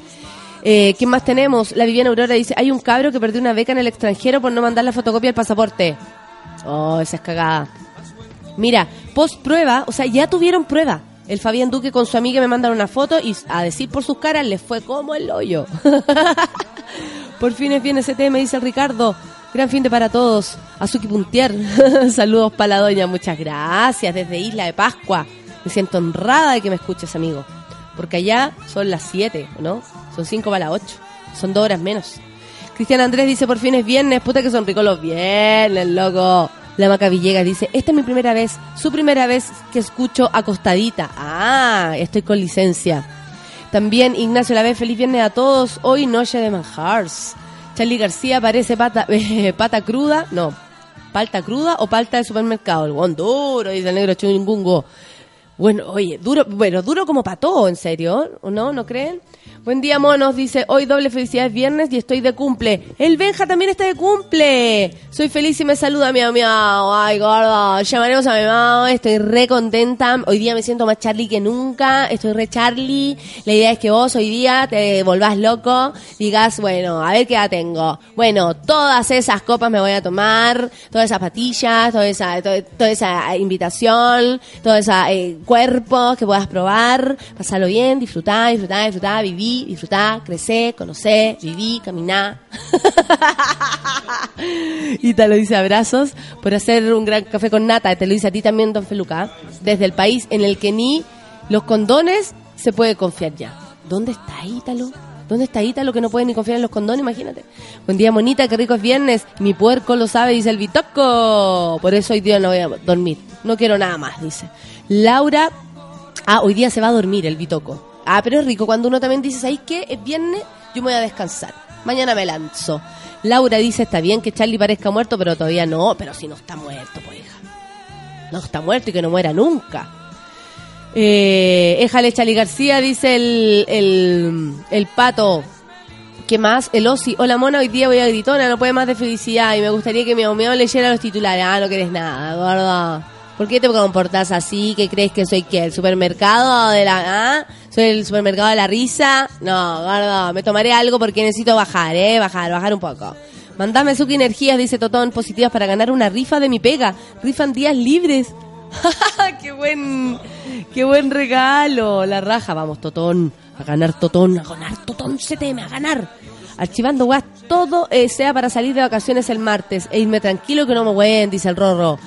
Eh, ¿Quién más tenemos? La Viviana Aurora dice, hay un cabro que perdió una beca en el extranjero por no mandar la fotocopia del pasaporte. Oh, esa es cagada. Mira, post prueba, o sea, ya tuvieron prueba. El Fabián Duque con su amiga me mandaron una foto y a decir por sus caras les fue como el hoyo. por fin es bien ese tema, dice el Ricardo. Gran fin de para todos. Azuki Puntier. Saludos para la doña. Muchas gracias desde Isla de Pascua. Me siento honrada de que me escuches, amigo. Porque allá son las 7, ¿no? Son 5 para las 8. Son dos horas menos. Cristian Andrés dice, por fin es viernes. Puta que son ricos los viernes, loco. La Maca Villegas dice, esta es mi primera vez, su primera vez que escucho acostadita. Ah, estoy con licencia. También Ignacio Lave, feliz viernes a todos. Hoy noche de manjars. Charlie García parece pata, pata cruda, no, palta cruda o palta de supermercado. El guan duro, dice el negro chungungo. Bueno, oye, duro, bueno, duro como pató, en serio, ¿o no? ¿No creen? Buen día, monos, dice, hoy doble felicidades viernes y estoy de cumple. El Benja también está de cumple. Soy feliz y me saluda miau miau. Ay, gordo, llamaremos a mi mamá, estoy re contenta. Hoy día me siento más Charlie que nunca, estoy re Charlie. La idea es que vos hoy día te volvás loco, digas, bueno, a ver qué edad tengo. Bueno, todas esas copas me voy a tomar, todas esas patillas, toda esa, toda, esa invitación, todo ese eh, cuerpo que puedas probar, pasarlo bien, disfrutar, disfrutar, disfrutar, vivir, disfrutar, crecer, conocer, vivir, caminar. y te dice abrazos por hacer un gran café con nata. Te lo dice a ti también, don Feluca. Desde el país en el que ni los condones se puede confiar ya. ¿Dónde está Ítalo? ¿Dónde está Ítalo que no puede ni confiar en los condones? Imagínate. Buen día, monita, qué rico es viernes. Mi puerco lo sabe, dice el Bitoco. Por eso hoy día no voy a dormir. No quiero nada más, dice. Laura. Ah, hoy día se va a dormir el Bitoco. Ah, pero es rico cuando uno también dice, ¿sabes qué? Es viernes, yo me voy a descansar. Mañana me lanzo. Laura dice, está bien que Charlie parezca muerto, pero todavía no. Pero si no está muerto, pues hija. No está muerto y que no muera nunca. Eh, éjale Charlie García, dice el, el, el pato. ¿Qué más? El Osi. Hola mona, hoy día voy a gritona, no puede más de felicidad y me gustaría que mi mamá leyera los titulares. Ah, no querés nada, gordo. ¿Por qué te comportas así? ¿Qué crees que soy qué? ¿El supermercado de la... ¿Ah? ¿Soy el supermercado de la risa? No, gordo, me tomaré algo porque necesito bajar, ¿eh? Bajar, bajar un poco. Mandame Suki Energías, dice Totón, positivas para ganar una rifa de mi pega. Rifan días libres. ¡Qué buen, qué buen regalo! La raja, vamos, Totón. A ganar Totón, a ganar Totón, se teme, a ganar. Archivando guas, todo eh, sea para salir de vacaciones el martes e irme tranquilo que no me voy, dice el Rorro.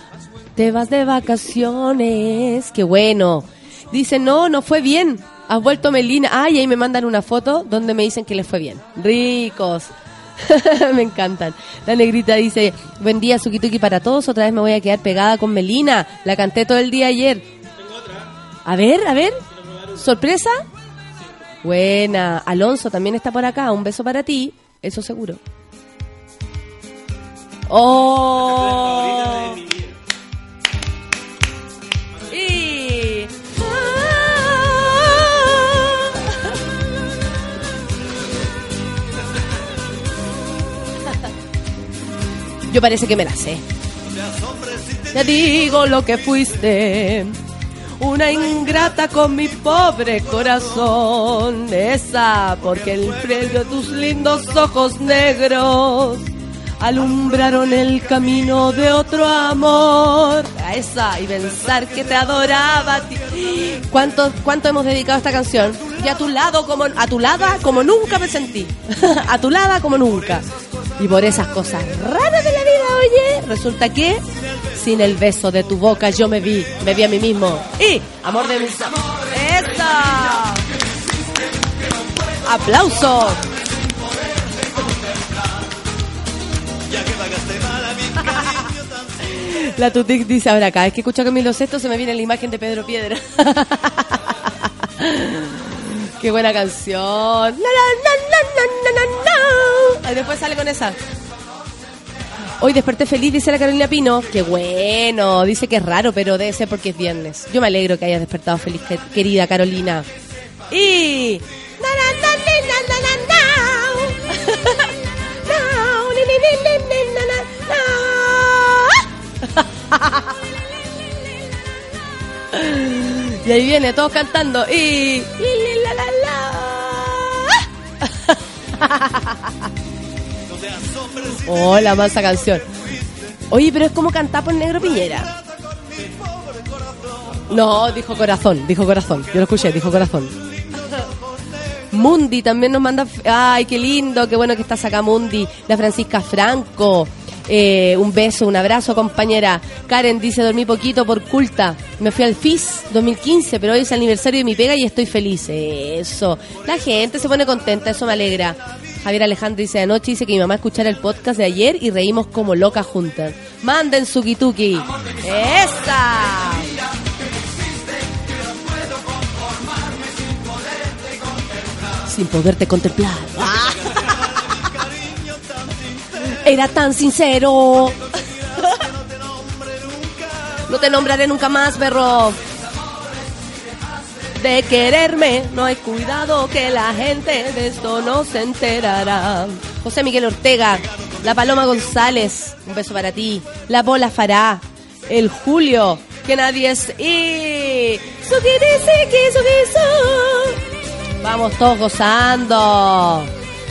Te vas de vacaciones, qué bueno. Dice, no, no fue bien. Has vuelto Melina. Ay, ahí me mandan una foto donde me dicen que les fue bien. Ricos. me encantan. La negrita dice, buen día, Sukituki para todos. Otra vez me voy a quedar pegada con Melina. La canté todo el día ayer. A ver, a ver. ¿Sorpresa? Buena. Alonso también está por acá. Un beso para ti. Eso seguro. Oh. Yo parece que me la sé. Te digo lo que fuiste. Una ingrata con mi pobre corazón. Esa, porque el frío de tus lindos ojos negros alumbraron el camino de otro amor. A esa, y pensar que te adoraba a ti. ¿Cuánto, ¿Cuánto hemos dedicado a esta canción? Y a tu lado como a tu lado como nunca me sentí. a tu lado como nunca. Y por esas cosas raras de la oye, resulta que sin el beso de tu boca yo me vi, me vi a mí mismo. Y amor de mis amores. ¡Esa! ¡Aplausos! La Tutic dice ahora acá, es que escucho a Camilo Sesto se me viene la imagen de Pedro Piedra. Qué buena canción. Na, na. Ahí después sale con esa. Hoy desperté feliz, dice la Carolina Pino. Qué bueno, dice que es raro, pero debe ser porque es viernes. Yo me alegro que hayas despertado feliz, que- querida Carolina. Y... Y ahí viene, todos cantando. Y... Oh, la canción. Oye, pero es como cantar por Negro Piñera. No, dijo corazón, dijo corazón. Yo lo escuché, dijo corazón. Mundi también nos manda. Ay, qué lindo, qué bueno que estás acá, Mundi. La Francisca Franco. Eh, un beso, un abrazo, compañera. Karen dice: Dormí poquito por culta. Me fui al FIS 2015, pero hoy es el aniversario de mi pega y estoy feliz. Eso. La gente se pone contenta, eso me alegra. Javier Alejandro dice: Anoche dice que mi mamá escuchara el podcast de ayer y reímos como locas juntas. Manden su kituki. ¡Esa! Sin poderte contemplar. Ah. Era tan sincero. No te nombraré nunca más, perro. De quererme, no hay cuidado que la gente de esto no se enterará. José Miguel Ortega, la Paloma González, un beso para ti. La Bola Fará, el Julio, que nadie es. Y. Vamos todos gozando.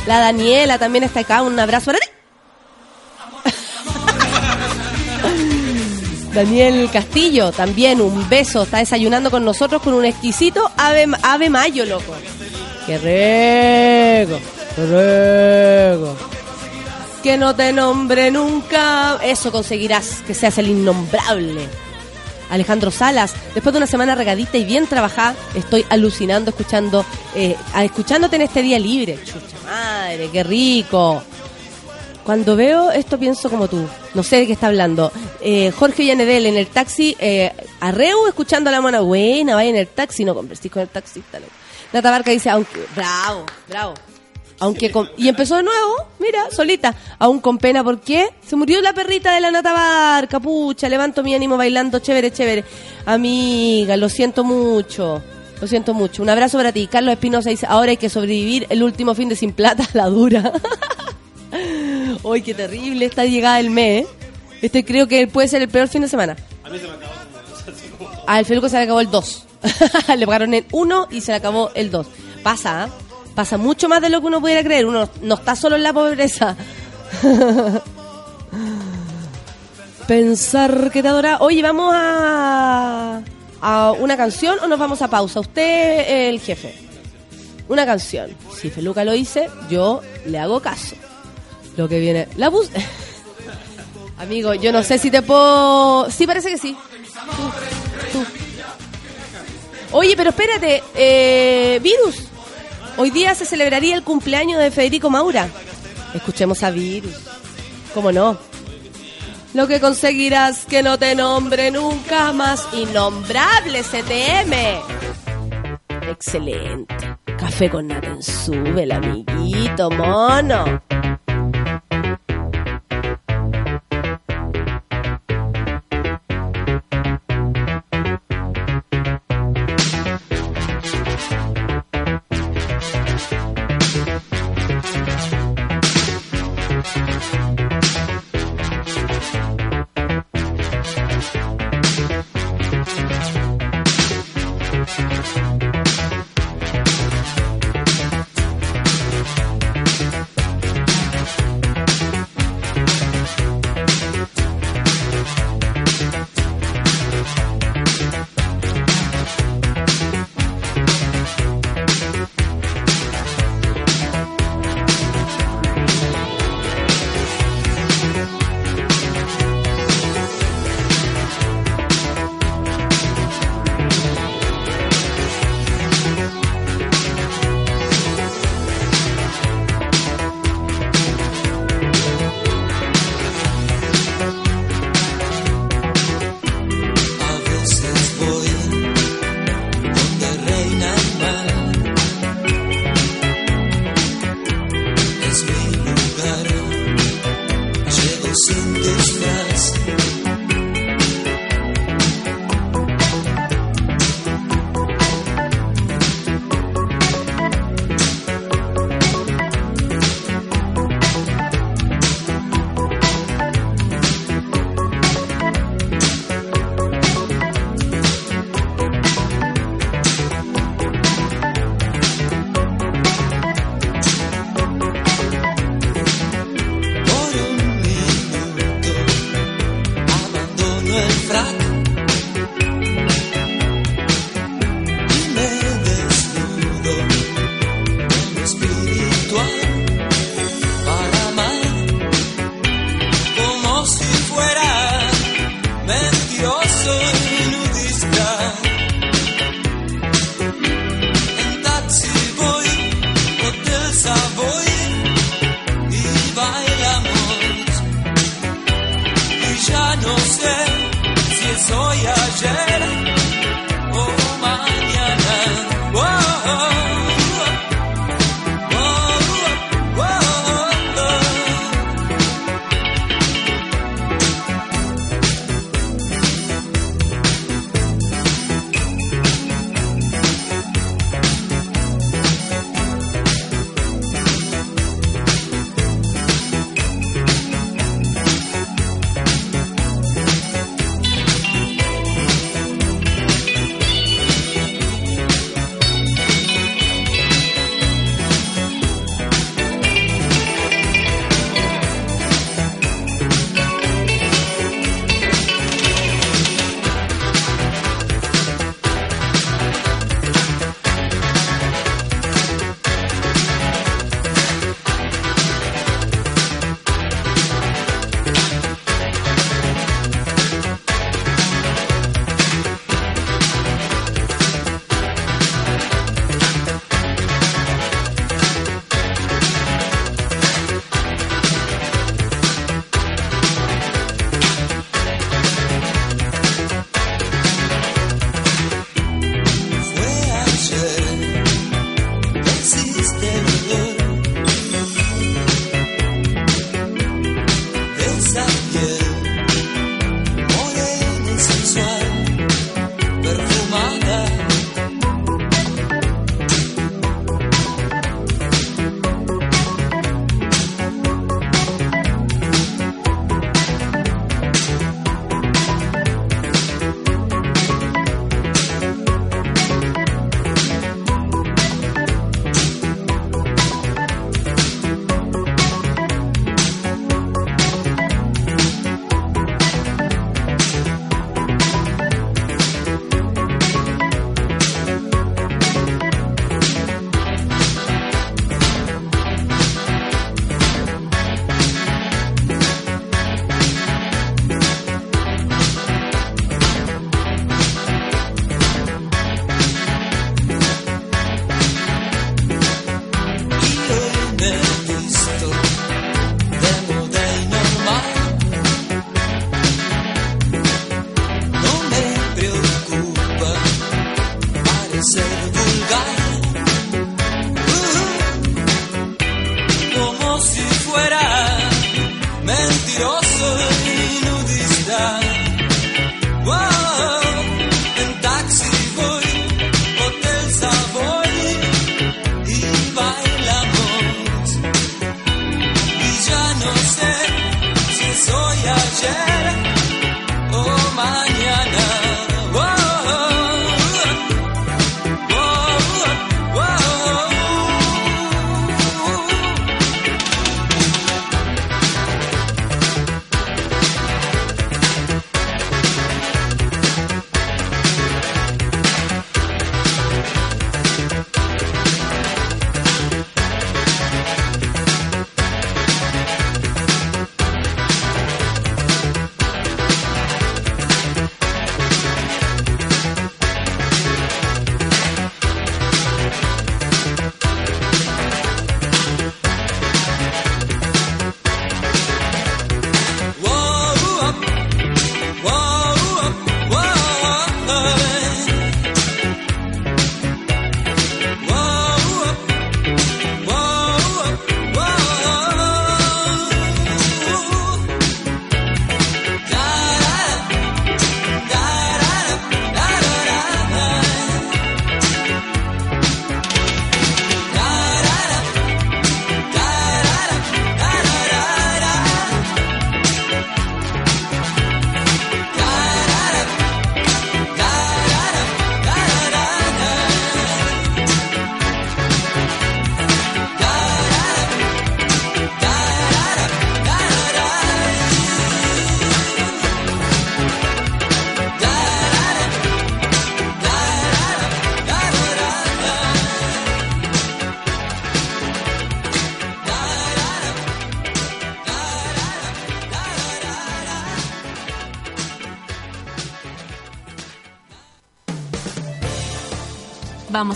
La Daniela también está acá, un abrazo para ti. Daniel Castillo, también un beso, está desayunando con nosotros con un exquisito ave, ave mayo, loco. ¡Qué rico! ¡Qué rico! Que no te nombre nunca. Eso conseguirás, que seas el innombrable. Alejandro Salas, después de una semana regadita y bien trabajada, estoy alucinando escuchando, eh, escuchándote en este día libre. Chucha madre, qué rico. Cuando veo esto pienso como tú. No sé de qué está hablando. Eh, Jorge Villanedel en el taxi, eh, arreo escuchando a la mona buena, vaya en el taxi, no conversís con el taxista. loco. Nata Barca dice, aunque, bravo, bravo. Aunque con- y empezó de nuevo, mira, solita, aún con pena, ¿por qué? Se murió la perrita de la Nata Barca, pucha, levanto mi ánimo bailando, chévere, chévere. Amiga, lo siento mucho. Lo siento mucho. Un abrazo para ti. Carlos Espinosa dice, ahora hay que sobrevivir el último fin de sin plata, la dura. Uy, qué terrible esta llegada del mes. ¿eh? Este creo que puede ser el peor fin de semana. A mí se me acabó como... A el Feluco se le acabó el 2. le pagaron el 1 y se le acabó el 2. Pasa, ¿ah? pasa mucho más de lo que uno pudiera creer. Uno no está solo en la pobreza. Pensar que te adora. Oye, vamos a, a una canción o nos vamos a pausa. Usted el jefe. Una canción. Si Feluca lo dice, yo le hago caso. Lo que viene. La bus. Amigo, yo no sé si te puedo. Sí, parece que sí. Tú, tú. Oye, pero espérate. Eh, virus. Hoy día se celebraría el cumpleaños de Federico Maura. Escuchemos a Virus. ¿Cómo no? Lo que conseguirás que no te nombre nunca más. Innombrable CTM. Excelente. Café con nata en sube, el amiguito mono.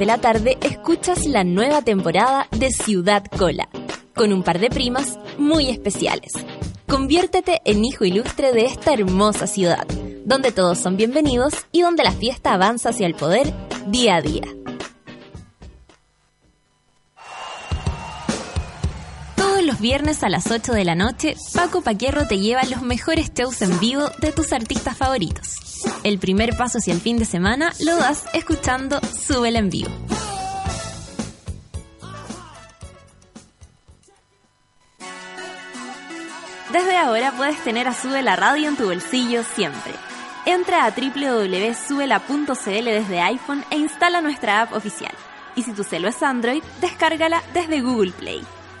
De la tarde escuchas la nueva temporada de Ciudad Cola, con un par de primas muy especiales. Conviértete en hijo ilustre de esta hermosa ciudad, donde todos son bienvenidos y donde la fiesta avanza hacia el poder día a día. Todos los viernes a las 8 de la noche, Paco Paquierro te lleva los mejores shows en vivo de tus artistas favoritos. El primer paso hacia el fin de semana lo das escuchando Súbela en vivo. Desde ahora puedes tener a Sube la Radio en tu bolsillo siempre. Entra a www.subela.cl desde iPhone e instala nuestra app oficial. Y si tu celo es Android, descárgala desde Google Play.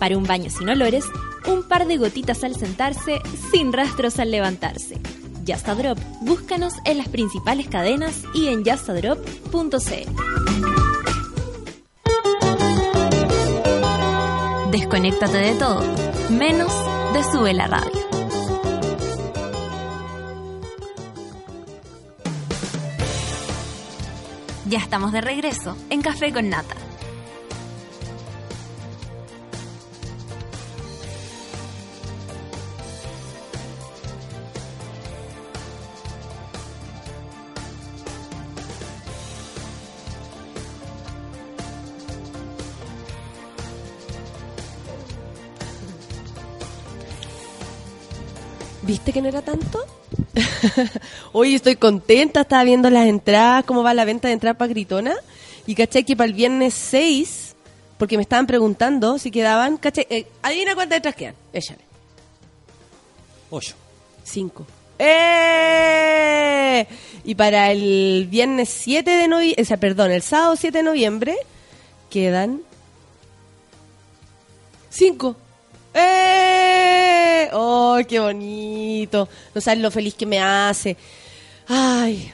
Para un baño sin olores, un par de gotitas al sentarse, sin rastros al levantarse. Just a Drop, búscanos en las principales cadenas y en justadrop.cl. Desconéctate de todo, menos de Sube la Radio. Ya estamos de regreso en Café con Nata. ¿Viste que no era tanto? Hoy estoy contenta, estaba viendo las entradas, cómo va la venta de entradas para Gritona. Y caché que para el viernes 6, porque me estaban preguntando si quedaban, caché, eh, adivina cuántas entradas quedan. Échale. Ocho. Cinco. ¡Eh! Y para el viernes 7 de noviembre, o sea, perdón, el sábado 7 de noviembre, quedan cinco. ¡Oh, qué bonito! No sabes lo feliz que me hace. ¡Ay!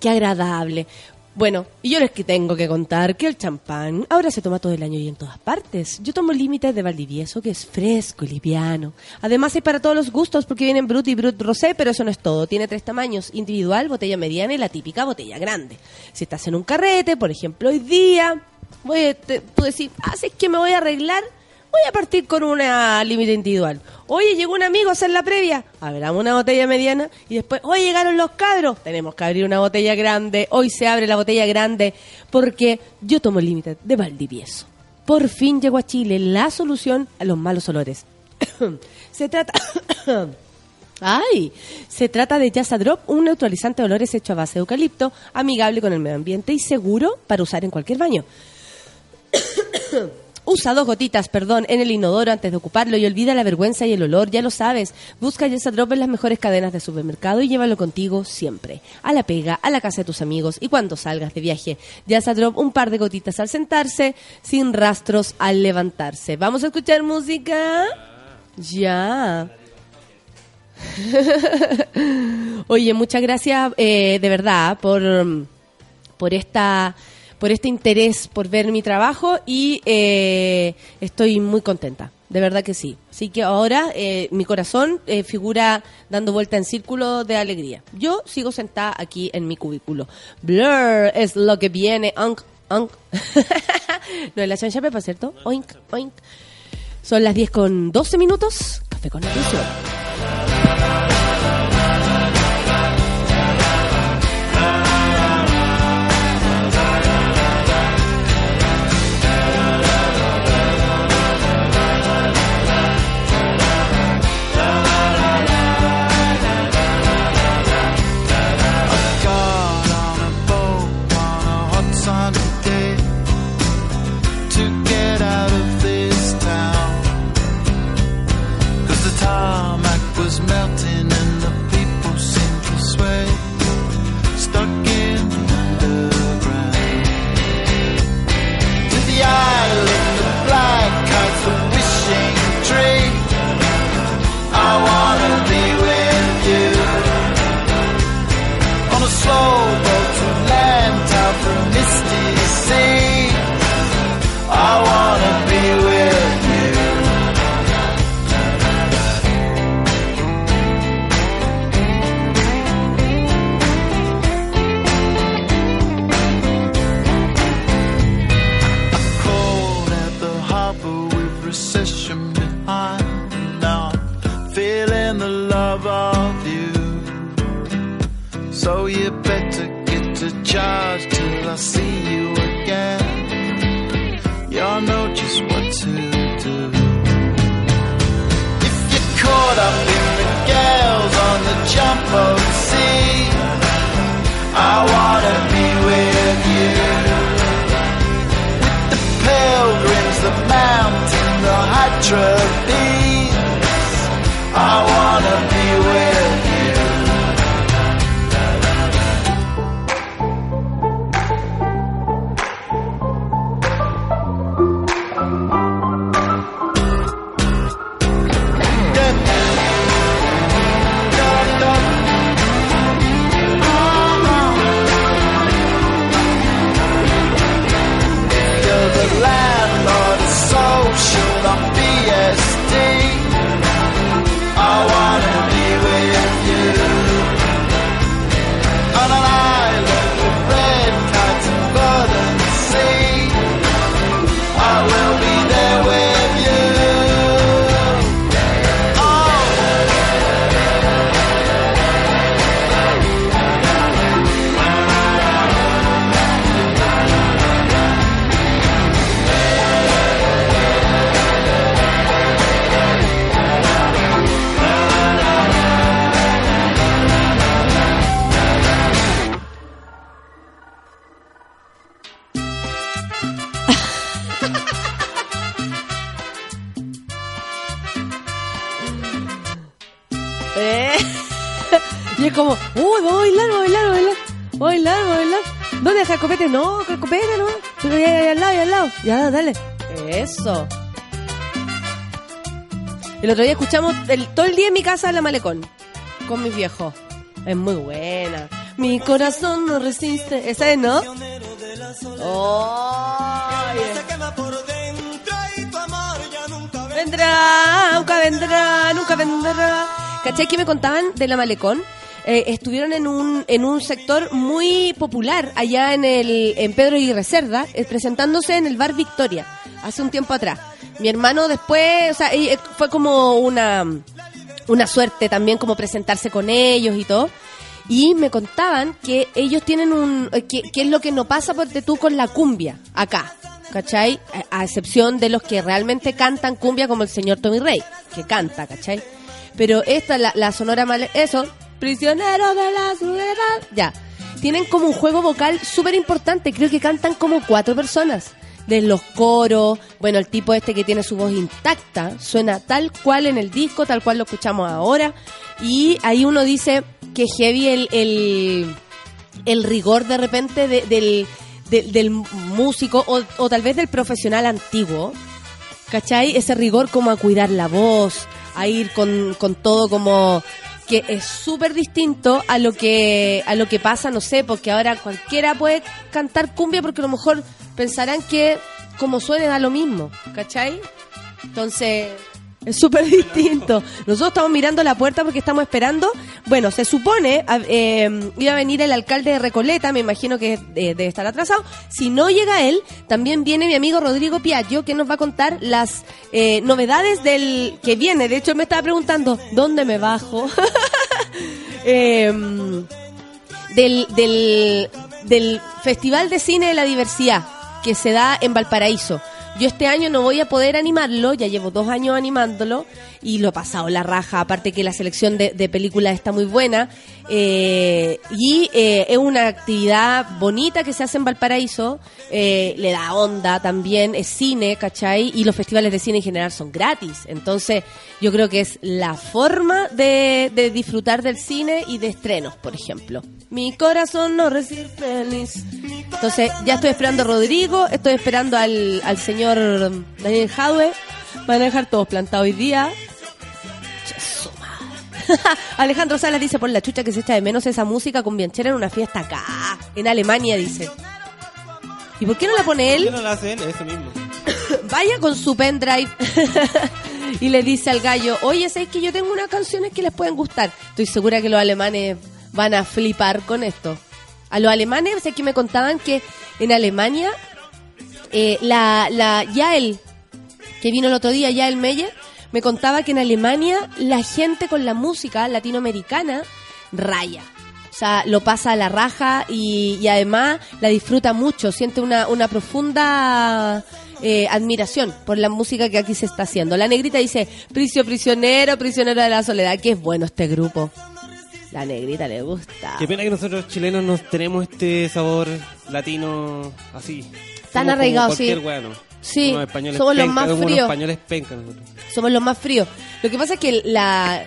¡Qué agradable! Bueno, y yo les que tengo que contar que el champán ahora se toma todo el año y en todas partes. Yo tomo límites de Valdivieso, que es fresco y liviano. Además hay para todos los gustos porque vienen Brut y Brut Rosé, pero eso no es todo. Tiene tres tamaños, individual, botella mediana y la típica botella grande. Si estás en un carrete, por ejemplo, hoy día, voy te- tú decís, ah, es que me voy a arreglar, voy a partir con una límite individual. Oye, llegó un amigo a hacer la previa. Abramos una botella mediana y después, hoy llegaron los cabros. Tenemos que abrir una botella grande. Hoy se abre la botella grande porque yo tomo el límite de Valdivieso. Por fin llegó a Chile la solución a los malos olores. se trata... ¡Ay! Se trata de Jazz Drop, un neutralizante de olores hecho a base de eucalipto, amigable con el medio ambiente y seguro para usar en cualquier baño. Usa dos gotitas, perdón, en el inodoro antes de ocuparlo y olvida la vergüenza y el olor, ya lo sabes. Busca Yesa Drop en las mejores cadenas de supermercado y llévalo contigo siempre. A la pega, a la casa de tus amigos y cuando salgas de viaje. Yesa Drop, un par de gotitas al sentarse, sin rastros al levantarse. ¿Vamos a escuchar música? Ya. Oye, muchas gracias eh, de verdad por, por esta por este interés por ver mi trabajo y eh, estoy muy contenta, de verdad que sí. Así que ahora eh, mi corazón eh, figura dando vuelta en círculo de alegría. Yo sigo sentada aquí en mi cubículo. Blur es lo que viene. No es la chancha pepa, ¿cierto? Oink, oink. Son las 10 con 12 minutos. Café con atención. So you better get to charge till I see you again. You'll know just what to do. If you're caught up in the gales on the jumbo sea, I Eso. El otro día escuchamos el, todo el día en mi casa la malecón. Con mis viejos. Es muy buena. Mi corazón no resiste. Esa es, ¿no? Oh, Vendrá, nunca vendrá, nunca vendrá. ¿Cachai que me contaban de la malecón? Eh, estuvieron en un, en un sector muy popular allá en el en Pedro y Reserva, eh, presentándose en el bar Victoria, hace un tiempo atrás. Mi hermano después, o sea, eh, fue como una, una suerte también como presentarse con ellos y todo. Y me contaban que ellos tienen un... eh, que, que es lo que no pasa porque tú con la cumbia acá, ¿cachai? A, excepción de los que realmente cantan cumbia como el señor Tommy Rey, que canta, ¿cachai? Pero esta, la, la sonora mal... Eso, prisionero de la ciudad, ya. Tienen como un juego vocal súper importante, creo que cantan como cuatro personas. De los coros, bueno, el tipo este que tiene su voz intacta, suena tal cual en el disco, tal cual lo escuchamos ahora. Y ahí uno dice que heavy el, el, rigor de repente de- del, del, del músico o, o tal vez del profesional antiguo. ¿Cachai? Ese rigor como a cuidar la voz, a ir con, con todo como que es súper distinto a lo que a lo que pasa, no sé, porque ahora cualquiera puede cantar cumbia porque a lo mejor pensarán que como suene da lo mismo, ¿cachai? Entonces, es súper distinto. Nosotros estamos mirando la puerta porque estamos esperando. Bueno, se supone, eh, iba a venir el alcalde de Recoleta, me imagino que eh, debe estar atrasado. Si no llega él, también viene mi amigo Rodrigo Piaggio, que nos va a contar las eh, novedades del que viene. De hecho, me estaba preguntando, ¿dónde me bajo? Em, del, del, del Festival de Cine de la Diversidad que se da en Valparaíso. Yo este año no voy a poder animarlo, ya llevo dos años animándolo y lo he pasado la raja, aparte que la selección de, de películas está muy buena eh, y eh, es una actividad bonita que se hace en Valparaíso, eh, le da onda también, es cine, ¿cachai? Y los festivales de cine en general son gratis, entonces yo creo que es la forma de, disfrutar del cine y de estrenos, por ejemplo. Mi corazón no recibe feliz. Entonces, ya estoy esperando a Rodrigo, estoy esperando al, al señor Daniel Jadwe. Van a dejar todos plantados hoy día. Alejandro Salas dice por la chucha que se echa de menos esa música con bianchera en una fiesta acá, en Alemania, dice. ¿Y por qué no la pone ¿Por qué él? no lo hace él? Mismo. Vaya con su pendrive y le dice al gallo, oye, ¿sabes que yo tengo unas canciones que les pueden gustar? Estoy segura que los alemanes van a flipar con esto. A los alemanes, sé que me contaban que en Alemania, eh, la, la Yael, que vino el otro día, Yael Meyer, me contaba que en Alemania la gente con la música latinoamericana raya. O sea, lo pasa a la raja y, y además la disfruta mucho, siente una, una profunda eh, admiración por la música que aquí se está haciendo. La negrita dice, Pricio prisionero, prisionero de la soledad. Qué es bueno este grupo. La negrita le gusta. Qué pena que nosotros chilenos no tenemos este sabor latino así. Tan arraigado, sí. Sí, somos los más fríos. Somos los más fríos. Lo que pasa es que la...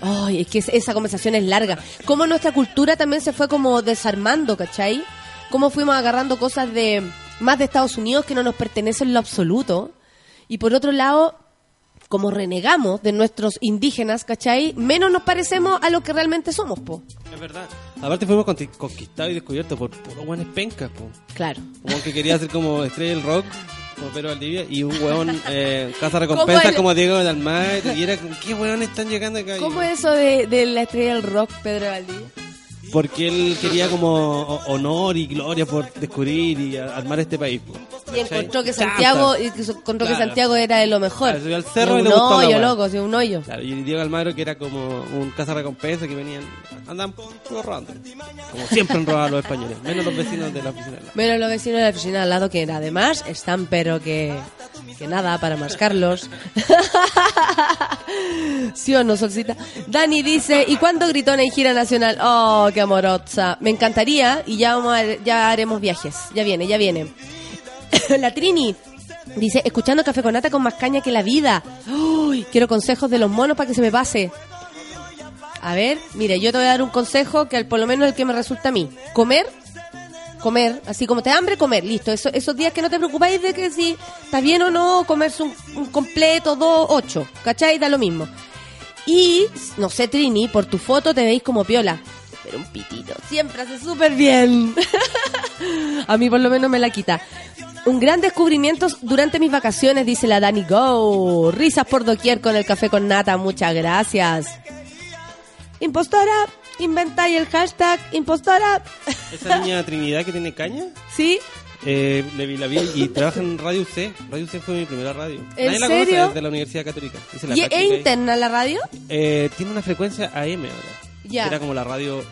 Ay, es que es- esa conversación es larga. Cómo nuestra cultura también se fue como desarmando, ¿cachai? Cómo fuimos agarrando cosas de más de Estados Unidos que no nos pertenecen en lo absoluto. Y por otro lado, como renegamos de nuestros indígenas, ¿cachai? Menos nos parecemos a lo que realmente somos, po. Es verdad. Aparte fuimos conquistados y descubiertos por puros buenos pencas, po. Claro. Como que quería ser como estrella del rock, como Pedro Valdivia, y un hueón eh, caza ¿Cómo recompensas el- como Diego de Almagro, y era ¿qué hueones están llegando acá? ¿Cómo es eso de, de la estrella del rock, Pedro Valdivia? Porque él quería como honor y gloria por descubrir y armar este país. po. Y encontró que. Santiago, y que encontró que Claro. Santiago era de lo mejor. Claro, subió al cerro Y y un le gustó la hoyo, loco, sí, un hoyo. Claro, y Diego Almagro que era como un cazarrecompensa que venían, andaban robando. Como siempre han robado los españoles, menos los vecinos de la oficina. de al lado. Menos los vecinos de la oficina al lado, que además están, pero que, que nada, para mascarlos. ¿Sí o no, Solcita? Dani dice, ¿y cuándo gritona en gira nacional? Oh, amorosa. Me encantaría y ya, vamos a- ya haremos viajes. Ya viene, ya viene. la Trini dice, escuchando Café con Nata con más caña que la vida. Uy, quiero consejos de los monos para que se me pase. A ver, mire, yo te voy a dar un consejo que al- por lo menos el que me resulta a mí. Comer comer, así como te hambre, comer, listo. Eso, esos días que no te preocupáis de que si está bien o no, comerse un, un completo, dos, ocho, ¿cachai? Da lo mismo. Y, no sé, Trini, por tu foto te veis como piola. Un pitito siempre hace súper bien. A mí por lo menos me la quita. Un gran descubrimiento durante mis vacaciones, dice la Dani Go. Risas por doquier con el café con nata, muchas gracias. Impostora, inventáis el hashtag impostora. Esa niña Trinidad que tiene caña, ¿Sí? eh, le vi- la vi y trabaja en Radio UC. Radio UC fue mi primera radio. ¿En Nadie la conoce, es de la Universidad Católica. La ¿Y es ahí. interna la radio? Eh, tiene una frecuencia AM ahora. Ya. Era como la radio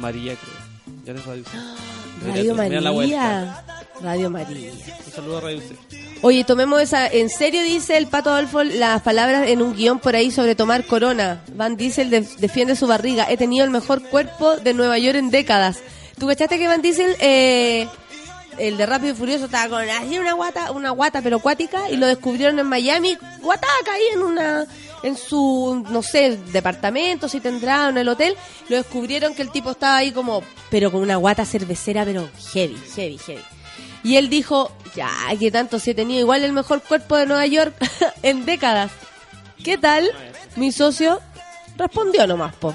María, creo. Ya no es Radio UC. Radio vuelta. María. Radio María. Un saludo a Radio UC. Oye, tomemos esa. ¿En serio dice el pato Adolfo las palabras en un guion por ahí sobre tomar corona? Van Diesel de- defiende su barriga. He tenido el mejor cuerpo de Nueva York en décadas. ¿Tú cachaste que Van Diesel, eh, el de Rápido y Furioso, estaba con así una guata, una guata pero acuática y lo descubrieron en Miami, guataca ahí en una, en su, no sé, departamento, si tendrá, en el hotel, lo descubrieron que el tipo estaba ahí como, pero con una guata cervecera, pero heavy, heavy, heavy. Y él dijo, ya, que tanto si he tenido igual el mejor cuerpo de Nueva York en décadas. ¿Qué tal? Mi socio respondió nomás, po.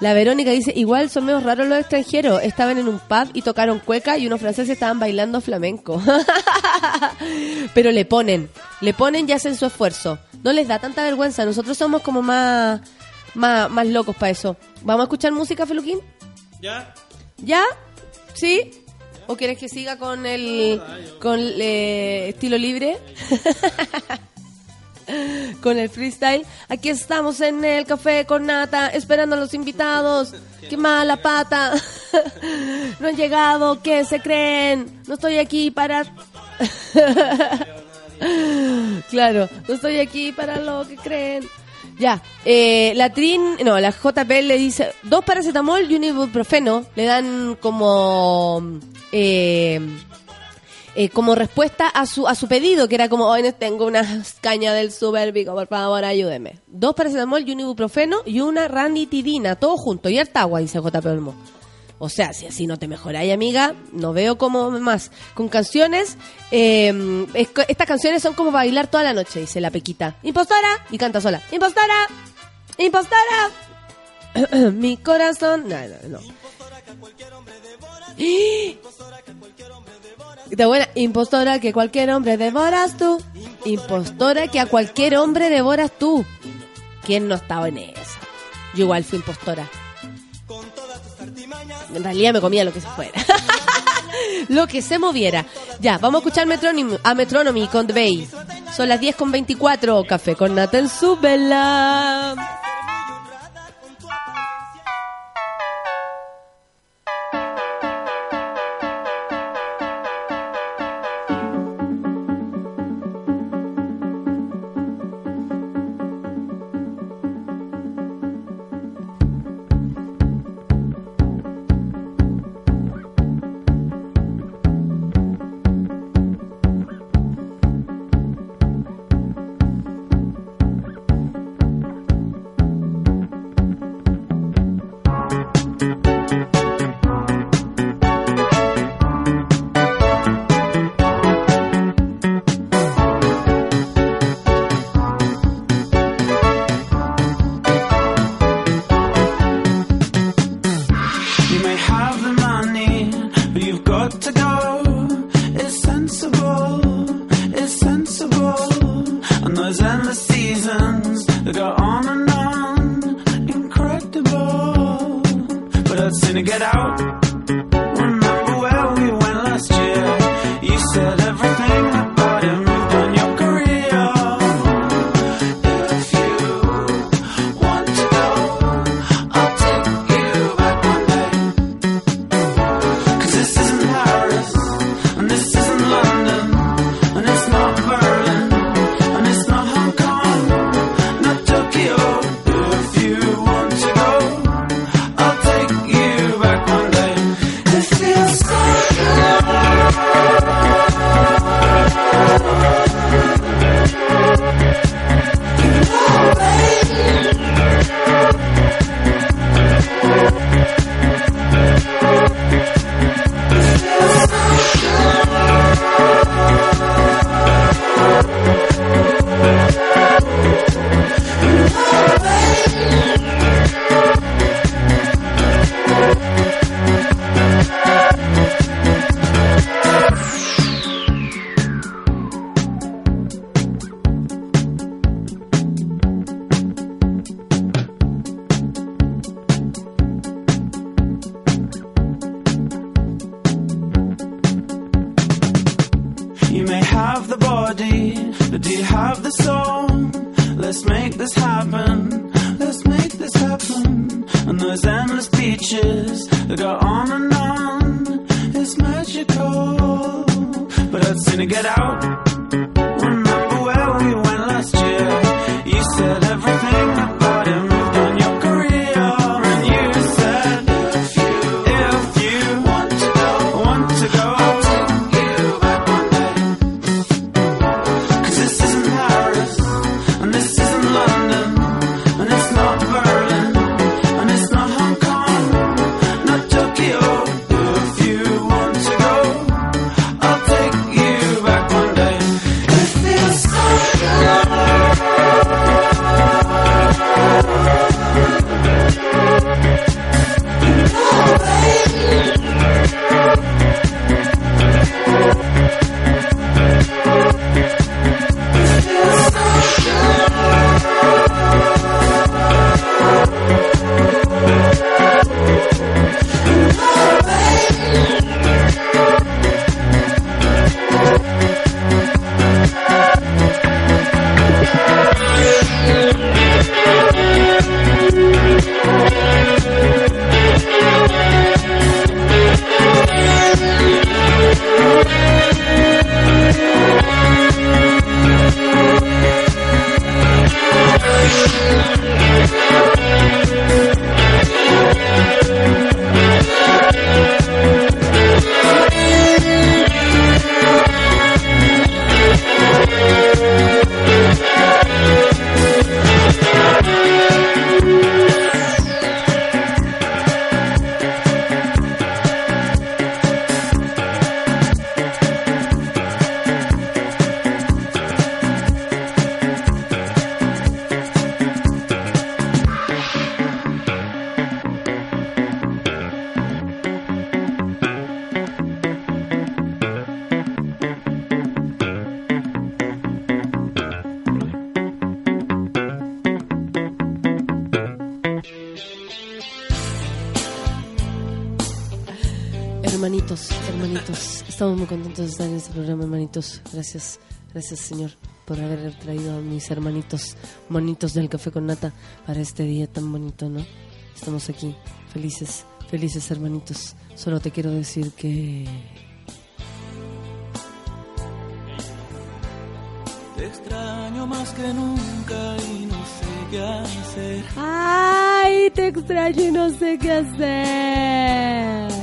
La Verónica dice, igual son medio raros los extranjeros. Estaban en un pub y tocaron cueca y unos franceses estaban bailando flamenco. Pero le ponen, le ponen y hacen su esfuerzo. No les da tanta vergüenza. Nosotros somos como más, más, más locos para eso. ¿Vamos a escuchar música, Feluquín? ¿Ya? ¿Ya? ¿Sí? ¿O quieres que siga con el con eh, estilo libre? con el freestyle. Aquí estamos en el café con nata, esperando a los invitados. Qué mala pata. no han llegado, ¿qué se creen? No estoy aquí para... claro, no estoy aquí para lo que creen. Ya, eh, la Trin, no, la JP le dice dos paracetamol y un ibuprofeno. Le dan como, eh, eh, como respuesta a su a su pedido, que era como, hoy no tengo una caña del super pico, por favor, ayúdeme. Dos paracetamol y un ibuprofeno y una ranitidina, todo junto, y agua, dice JP Olmo. O sea, si así no te mejoráis, amiga, no veo cómo más. Con canciones, es co- estas canciones son como bailar toda la noche, dice la Pequita. Impostora, y canta sola. Impostora, impostora. Mi corazón. No, no, no. Impostora que cualquier hombre devoras tú. Impostora que a cualquier hombre devoras tú. ¿Quién no estaba en esa? Yo igual fui impostora. En realidad me comía lo que se fuera. lo que se moviera. Ya, vamos a escuchar Metronomy, a Metronomy con The Bay. Son las 10 con 24. Café con Nata en Gonna get out. Hermanitos, hermanitos, estamos muy contentos de estar en este programa, hermanitos. Gracias, gracias Señor por haber traído a mis hermanitos, monitos del café con nata para este día tan bonito, ¿no? Estamos aquí, felices, felices hermanitos. Solo te quiero decir que... Te extraño más que nunca y no sé qué hacer. ¡Ay! Te extraño y no sé qué hacer.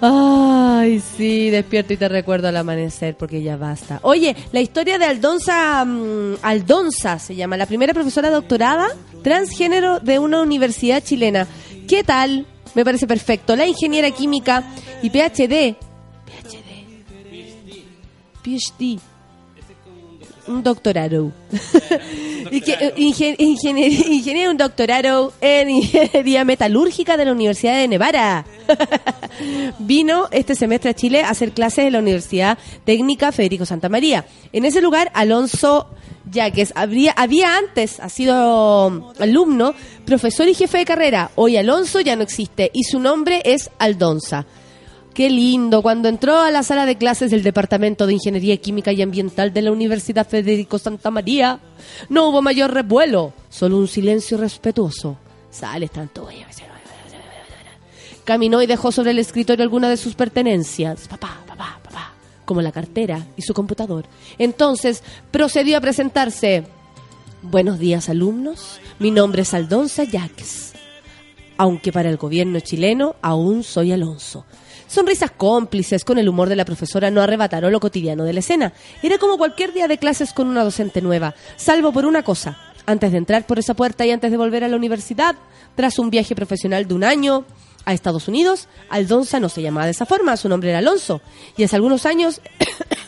Ay, sí, despierto y te recuerdo al amanecer porque ya basta. Oye, la historia de Aldonza, mm, Aldonza se llama, la primera profesora doctorada transgénero de una universidad chilena. ¿Qué tal? Me parece perfecto. La ingeniera química y PhD. PhD. PhD. Un doctorado. Eh, ingen- ingenier- ingeniero, un doctorado en ingeniería metalúrgica de la Universidad de Nevada. Vino este semestre a Chile a hacer clases en la Universidad Técnica Federico Santa María. En ese lugar, Alonso Yaques habría, había antes, ha sido alumno, profesor y jefe de carrera. Hoy Alonso ya no existe y su nombre es Aldonza. Qué lindo. Cuando entró a la sala de clases del Departamento de Ingeniería Química y Ambiental de la Universidad Federico Santa María, no hubo mayor revuelo, solo un silencio respetuoso. Sale tanto. Caminó y dejó sobre el escritorio alguna de sus pertenencias. Papá, papá, papá. Como la cartera y su computador. Entonces procedió a presentarse. Buenos días, alumnos. Mi nombre es Aldonza Yaques aunque para el gobierno chileno aún soy Alonso. Sonrisas cómplices con el humor de la profesora no arrebataron lo cotidiano de la escena. Era como cualquier día de clases con una docente nueva, salvo por una cosa. Antes de entrar por esa puerta y antes de volver a la universidad, tras un viaje profesional de un año a Estados Unidos, Aldonza no se llamaba de esa forma, su nombre era Alonso. Y hace algunos años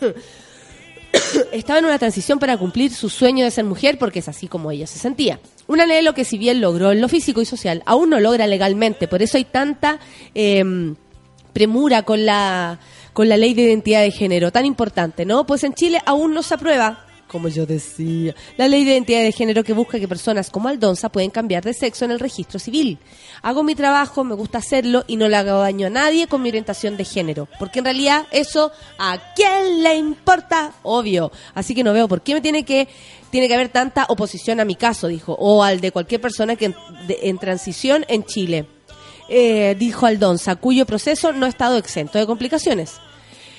estaba en una transición para cumplir su sueño de ser mujer porque es así como ella se sentía. Un anhelo que si bien logró en lo físico y social, aún no logra legalmente. Por eso hay tanta em, premura con la, con la ley de identidad de género, tan importante, ¿no? Pues en Chile aún no se aprueba, como yo decía, la ley de identidad de género que busca que personas como Aldonza pueden cambiar de sexo en el registro civil. Hago mi trabajo, me gusta hacerlo y no le hago daño a nadie con mi orientación de género, porque en realidad eso a quién le importa, obvio. Así que no veo por qué me tiene que tiene que haber tanta oposición a mi caso, dijo, o al de cualquier persona que en, de- en transición en Chile. Eh, dijo Aldonza, cuyo proceso no ha estado exento de complicaciones.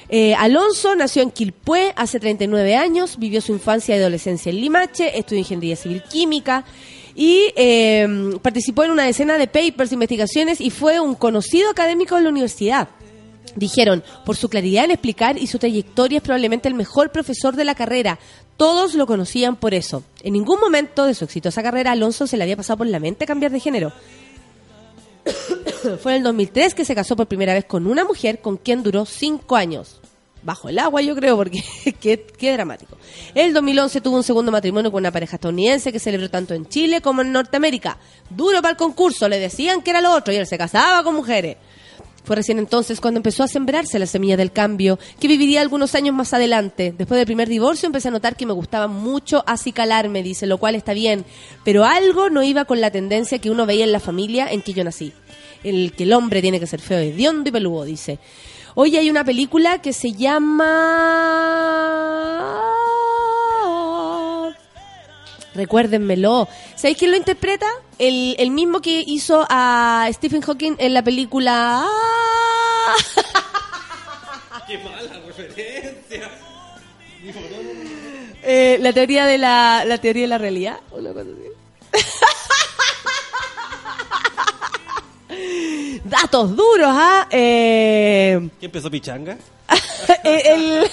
Eh, Alonso nació en Quilpué hace 39 años, vivió su infancia y adolescencia en Limache, estudió ingeniería civil química y eh, participó en una decena de papers, investigaciones y fue un conocido académico en la universidad. Dijeron, por su claridad en explicar y su trayectoria es probablemente el mejor profesor de la carrera. Todos lo conocían por eso. En ningún momento de su exitosa carrera, Alonso se le había pasado por la mente cambiar de género. Fue en el 2003 que se casó por primera vez con una mujer con quien duró cinco años. Bajo el agua, yo creo, porque qué, qué dramático. En el 2011 tuvo un segundo matrimonio con una pareja estadounidense que celebró tanto en Chile como en Norteamérica. Duro para el concurso, le decían que era lo otro y él se casaba con mujeres. Fue recién entonces cuando empezó a sembrarse la semilla del cambio, que viviría algunos años más adelante. Después del primer divorcio empecé a notar que me gustaba mucho acicalarme, dice, lo cual está bien, pero algo no iba con la tendencia que uno veía en la familia en que yo nací. El que el hombre tiene que ser feo, hediondo y peludo, dice. Hoy hay una película que se llama... Recuérdenmelo. ¿Sabéis quién lo interpreta? El, el mismo que hizo a Stephen Hawking en la película... ¡Ah! Qué mala referencia. Eh, la teoría de la, la teoría de la realidad. Una cosa así. Datos duros, ¿ah? Eh, ¿Qué empezó Pichanga? el-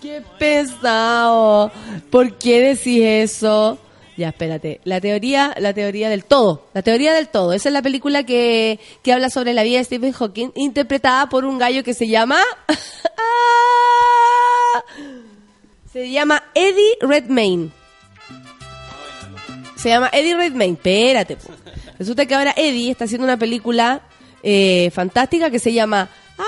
Qué pesado. ¿Por qué decís eso? Ya, espérate. La teoría, la teoría del todo. La teoría del todo. Esa es la película que, que habla sobre la vida de Stephen Hawking, interpretada por un gallo que se llama... Ah, se llama Eddie Redmayne. Se llama Eddie Redmayne. Espérate. Resulta que ahora Eddie está haciendo una película eh, fantástica que se llama ¡Ah!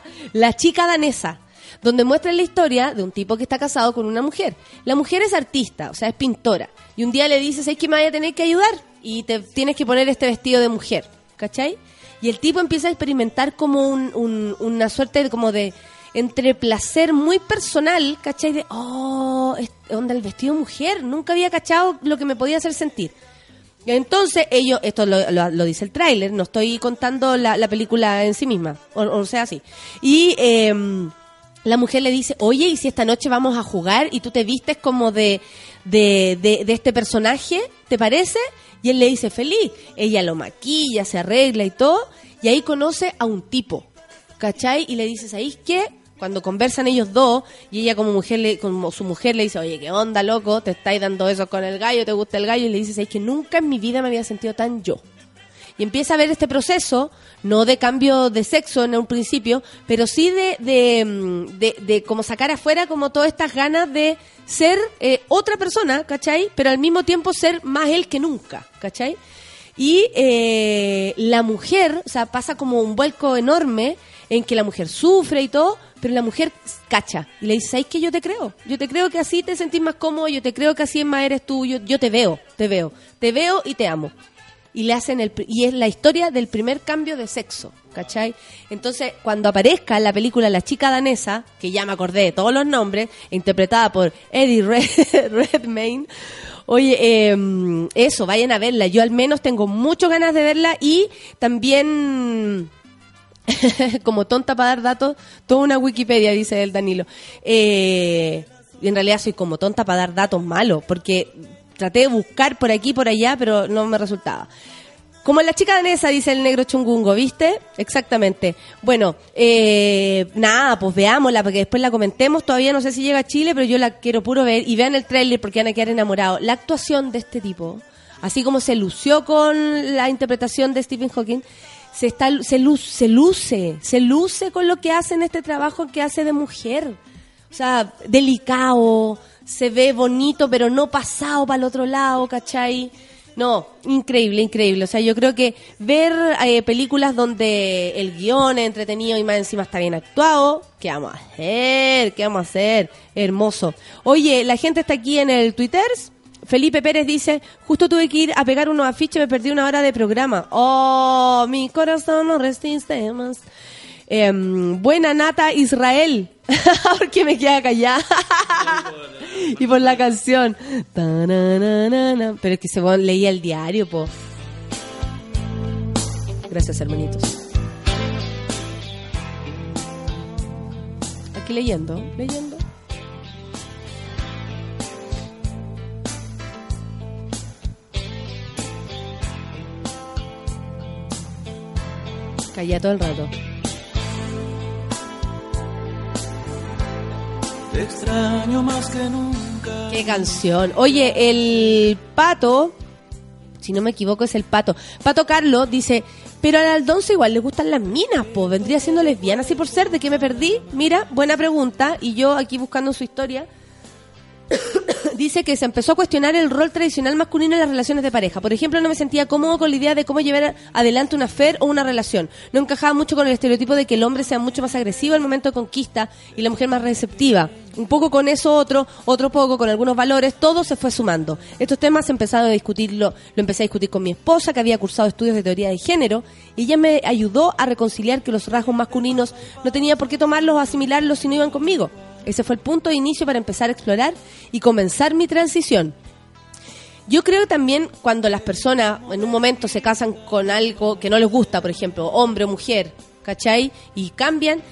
La chica danesa, donde muestra la historia de un tipo que está casado con una mujer. La mujer es artista, o sea, es pintora. Y un día le dices, es que me vaya a tener que ayudar y te tienes que poner este vestido de mujer. ¿Cachai? Y el tipo empieza a experimentar como un- un- una suerte de como de entre placer muy personal, ¿cachai? De, oh, es- onda el vestido de mujer, nunca había cachado lo que me podía hacer sentir. Entonces ellos, esto lo, lo- dice el tráiler, no estoy contando la, la película en sí misma, o, o sea, así. Y em, la mujer le dice, oye, ¿y si esta noche vamos a jugar y tú te vistes como de, de, de, de este personaje? ¿Te parece? Y él le dice, feliz. Ella lo maquilla, se arregla y todo, y ahí conoce a un tipo, ¿cachai? Y le dice, ¿sabéis qué? Cuando conversan ellos dos, y ella como mujer le, como su mujer le dice, oye, ¿qué onda, loco? Te estáis dando eso con el gallo, ¿te gusta el gallo? Y le dice, ¿sabéis que nunca en mi vida me había sentido tan yo? y empieza a ver este proceso, no de cambio de sexo en un principio, pero sí de, de, mm, de como sacar afuera como todas estas ganas de ser eh, otra persona, ¿cachai? Pero al mismo tiempo ser más él que nunca, ¿cachai? Y eh, la mujer, o sea, pasa como un vuelco enorme en que la mujer sufre y todo, pero la mujer cacha y le dice, ¿sabes que yo te creo? Yo te creo que así te sentís más cómodo, yo te creo que así es más eres tú, yo, yo te veo, te veo, te veo y te amo. Y le hacen el y es la historia del primer cambio de sexo, ¿cachai? Entonces, cuando aparezca en la película La chica danesa, que ya me acordé de todos los nombres, interpretada por Eddie Red- Redmayne, Oye, eh, eso, vayan a verla. Yo al menos tengo muchas ganas de verla y también, como tonta para dar datos, toda una Wikipedia, dice el Danilo. Eh, y en realidad soy como tonta para dar datos malos, porque traté de buscar por aquí por allá, pero no me resultaba. Como la chica danesa, dice el negro chungungo, ¿viste? Exactamente. Bueno, eh, nada, pues veámosla, porque después la comentemos. Todavía no sé si llega a Chile, pero yo la quiero puro ver. Y vean el tráiler porque van a quedar enamorados. La actuación de este tipo, así como se lució con la interpretación de Stephen Hawking, se, está, se, lu- se luce, se luce con lo que hace en este trabajo que hace de mujer. O sea, delicado, se ve bonito, pero no pasado para el otro lado, ¿cachai? No, increíble, increíble. O sea, yo creo que ver eh, películas donde el guion es entretenido y más encima está bien actuado, ¿qué vamos a hacer? ¿Qué vamos a hacer? Hermoso. Oye, la gente está aquí en el Twitter. Felipe Pérez dice, justo tuve que ir a pegar unos afiches, me perdí una hora de programa. Oh, mi corazón no resiste más. Em, buena nata Israel, porque me queda callada. y por la canción. Pero es que se leía el diario, po. Gracias, hermanitos. Aquí leyendo, leyendo. Calla todo el rato. Te extraño más que nunca. Qué canción. Oye, el pato, si no me equivoco es el pato. Pato Carlos dice, pero al Aldonso igual le gustan las minas, po. Vendría siendo lesbiana así por ser, ¿de qué me perdí? Mira, buena pregunta. Y yo aquí buscando su historia. Dice que se empezó a cuestionar el rol tradicional masculino en las relaciones de pareja. Por ejemplo, no me sentía cómodo con la idea de cómo llevar adelante una affair o una relación. No encajaba mucho con el estereotipo de que el hombre sea mucho más agresivo al momento de conquista y la mujer más receptiva. Un poco con eso otro, otro poco con algunos valores, todo se fue sumando. Estos temas empezaron a discutirlo, lo empecé a discutir con mi esposa que había cursado estudios de teoría de género y ella me ayudó a reconciliar que los rasgos masculinos no tenía por qué tomarlos o asimilarlos si no iban conmigo. Ese fue el punto de inicio para empezar a explorar y comenzar mi transición. Yo creo también cuando las personas en un momento se casan con algo que no les gusta, por ejemplo, hombre o mujer, ¿cachai? Y cambian,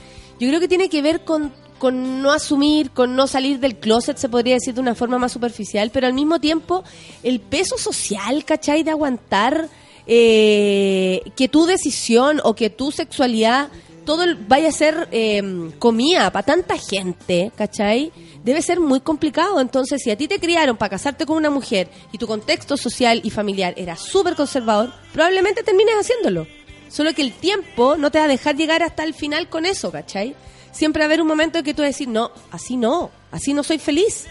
yo creo que tiene que ver con, no asumir, con no salir del closet, se podría decir de una forma más superficial, pero al mismo tiempo el peso social, ¿cachai? De aguantar eh, que tu decisión o que tu sexualidad todo el- vaya a ser eh, comida para tanta gente, ¿cachai? Debe ser muy complicado. Entonces, si a ti te criaron para casarte con una mujer y tu contexto social y familiar era súper conservador, probablemente termines haciéndolo. Solo que el tiempo no te va a dejar llegar hasta el final con eso, ¿cachai? Siempre va a haber un momento en que tú vas a decir, no, así no, así no soy feliz.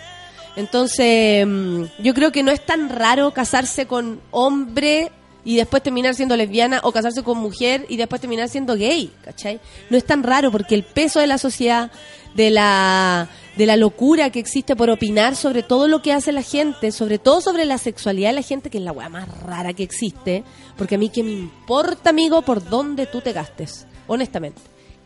Entonces, mm, yo creo que no es tan raro casarse con hombre y después terminar siendo lesbiana o casarse con mujer y después terminar siendo gay, ¿cachai? No es tan raro porque el peso de la sociedad, de la, de la locura que existe por opinar sobre todo lo que hace la gente, sobre todo sobre la sexualidad de la gente, que es la weá más rara que existe, porque a mí que me importa, amigo, por dónde tú te gastes, honestamente.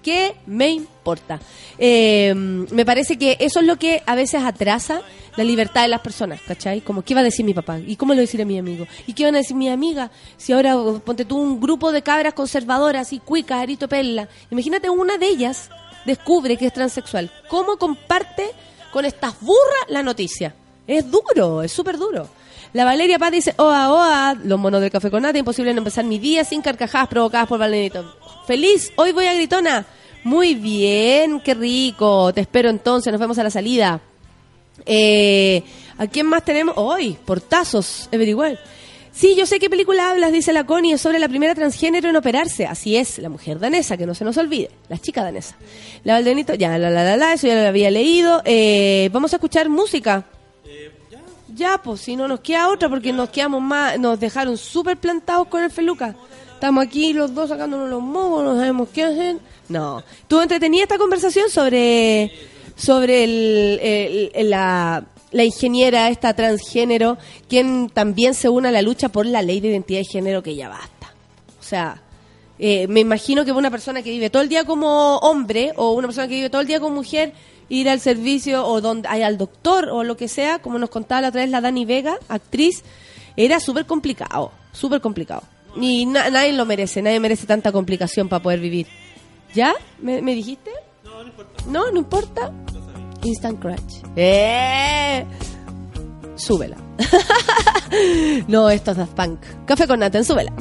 ¿Qué me importa? Eh, me parece que eso es lo que a veces atrasa la libertad de las personas, ¿cachai? Como, ¿qué va a decir mi papá? ¿Y cómo lo va a decir a mi amigo? ¿Y qué van a decir mi amiga? Si ahora, ponte tú, un grupo de cabras conservadoras y cuicas, arito pella. Imagínate una de ellas descubre que es transexual. ¿Cómo comparte con estas burras la noticia? Es duro, es súper duro. La Valeria Paz dice, oa, oa, los monos del café con nata, imposible no empezar mi día sin carcajadas provocadas por Valenito. Feliz, hoy voy a Gritona. Muy bien, qué rico. Te espero entonces, nos vemos a la salida. Eh, ¿A quién más tenemos? Hoy, portazos, everywhere. Sí, yo sé qué película hablas, dice la Connie, es sobre la primera transgénero en operarse. Así es, la mujer danesa, que no se nos olvide, la chica danesa. La Valdenito, ya, la, la, la, la, eso ya lo había leído. Eh, vamos a escuchar música. Ya. pues si no nos queda otra, porque nos quedamos más, nos dejaron súper plantados con el Feluca. Estamos aquí los dos sacándonos los mocos, no sabemos qué hacer. No. ¿Tú entretenida esta conversación sobre, sobre el, la, la ingeniera, esta transgénero, quien también se une a la lucha por la ley de identidad de género que ya basta? O sea, eh, me imagino que una persona que vive todo el día como hombre o una persona que vive todo el día como mujer, ir al servicio o donde hay al doctor o lo que sea, como nos contaba la otra vez la Dani Vega, actriz, era súper complicado, súper complicado. Y na- nadie lo merece, nadie merece tanta complicación para poder vivir. ¿Ya? ¿Me, me dijiste? No, no importa. No, no importa. Instant Crunch. ¡Eh! Súbela. no, esto es Daft Punk. Café con Nathan, súbela.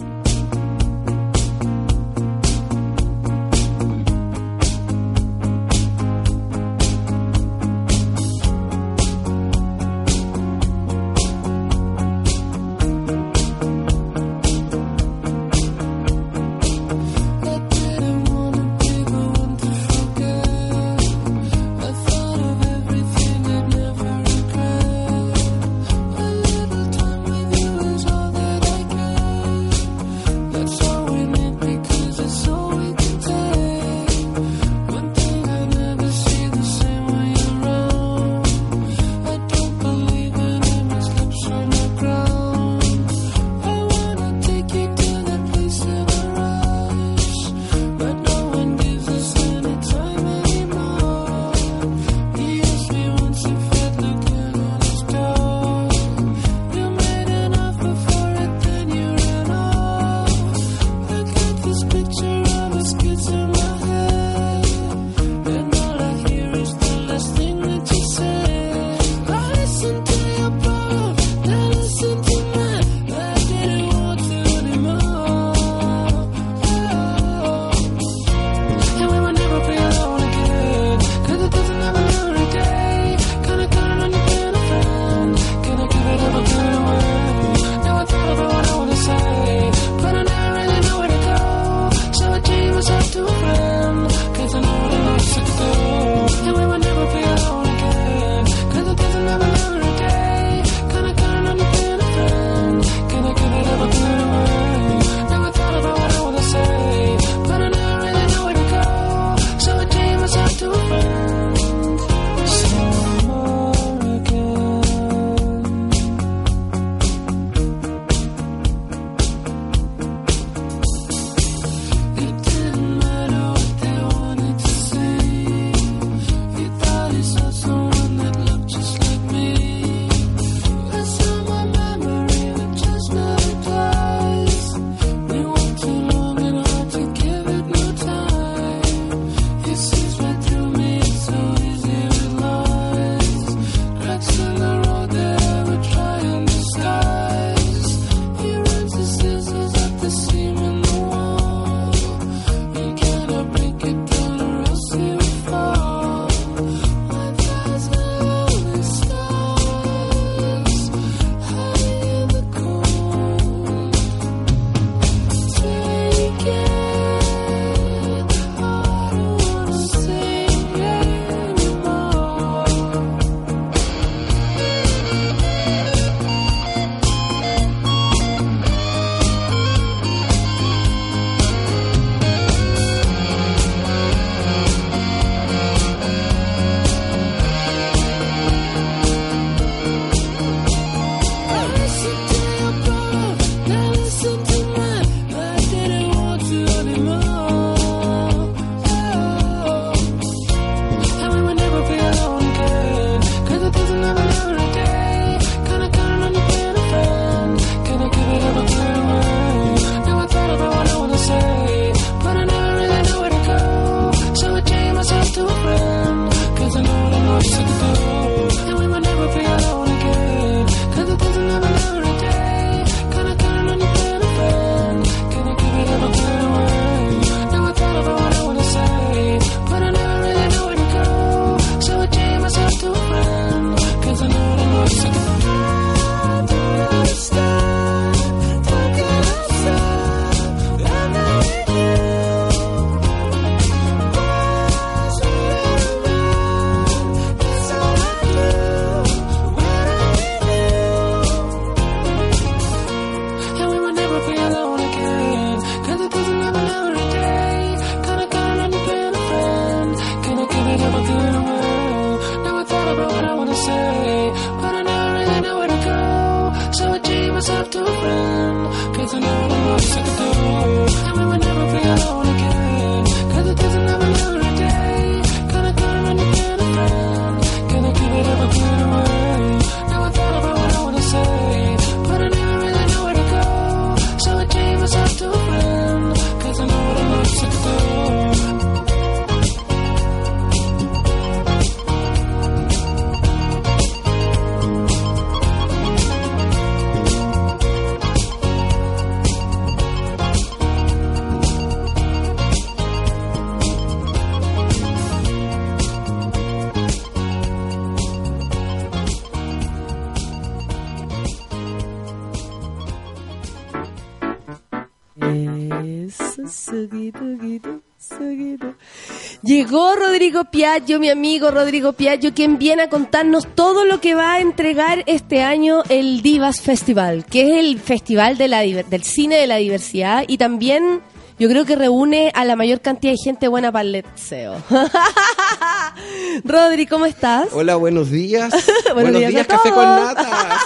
Piaggio, mi amigo Rodrigo Piaggio, quien viene a contarnos todo lo que va a entregar este año el Divas Festival, que es el festival de la, diver- del cine de la diversidad y también yo creo que reúne a la mayor cantidad de gente buena para el letseo. Rodri, ¿cómo estás? Hola, buenos días. Buenos días Café con Nata.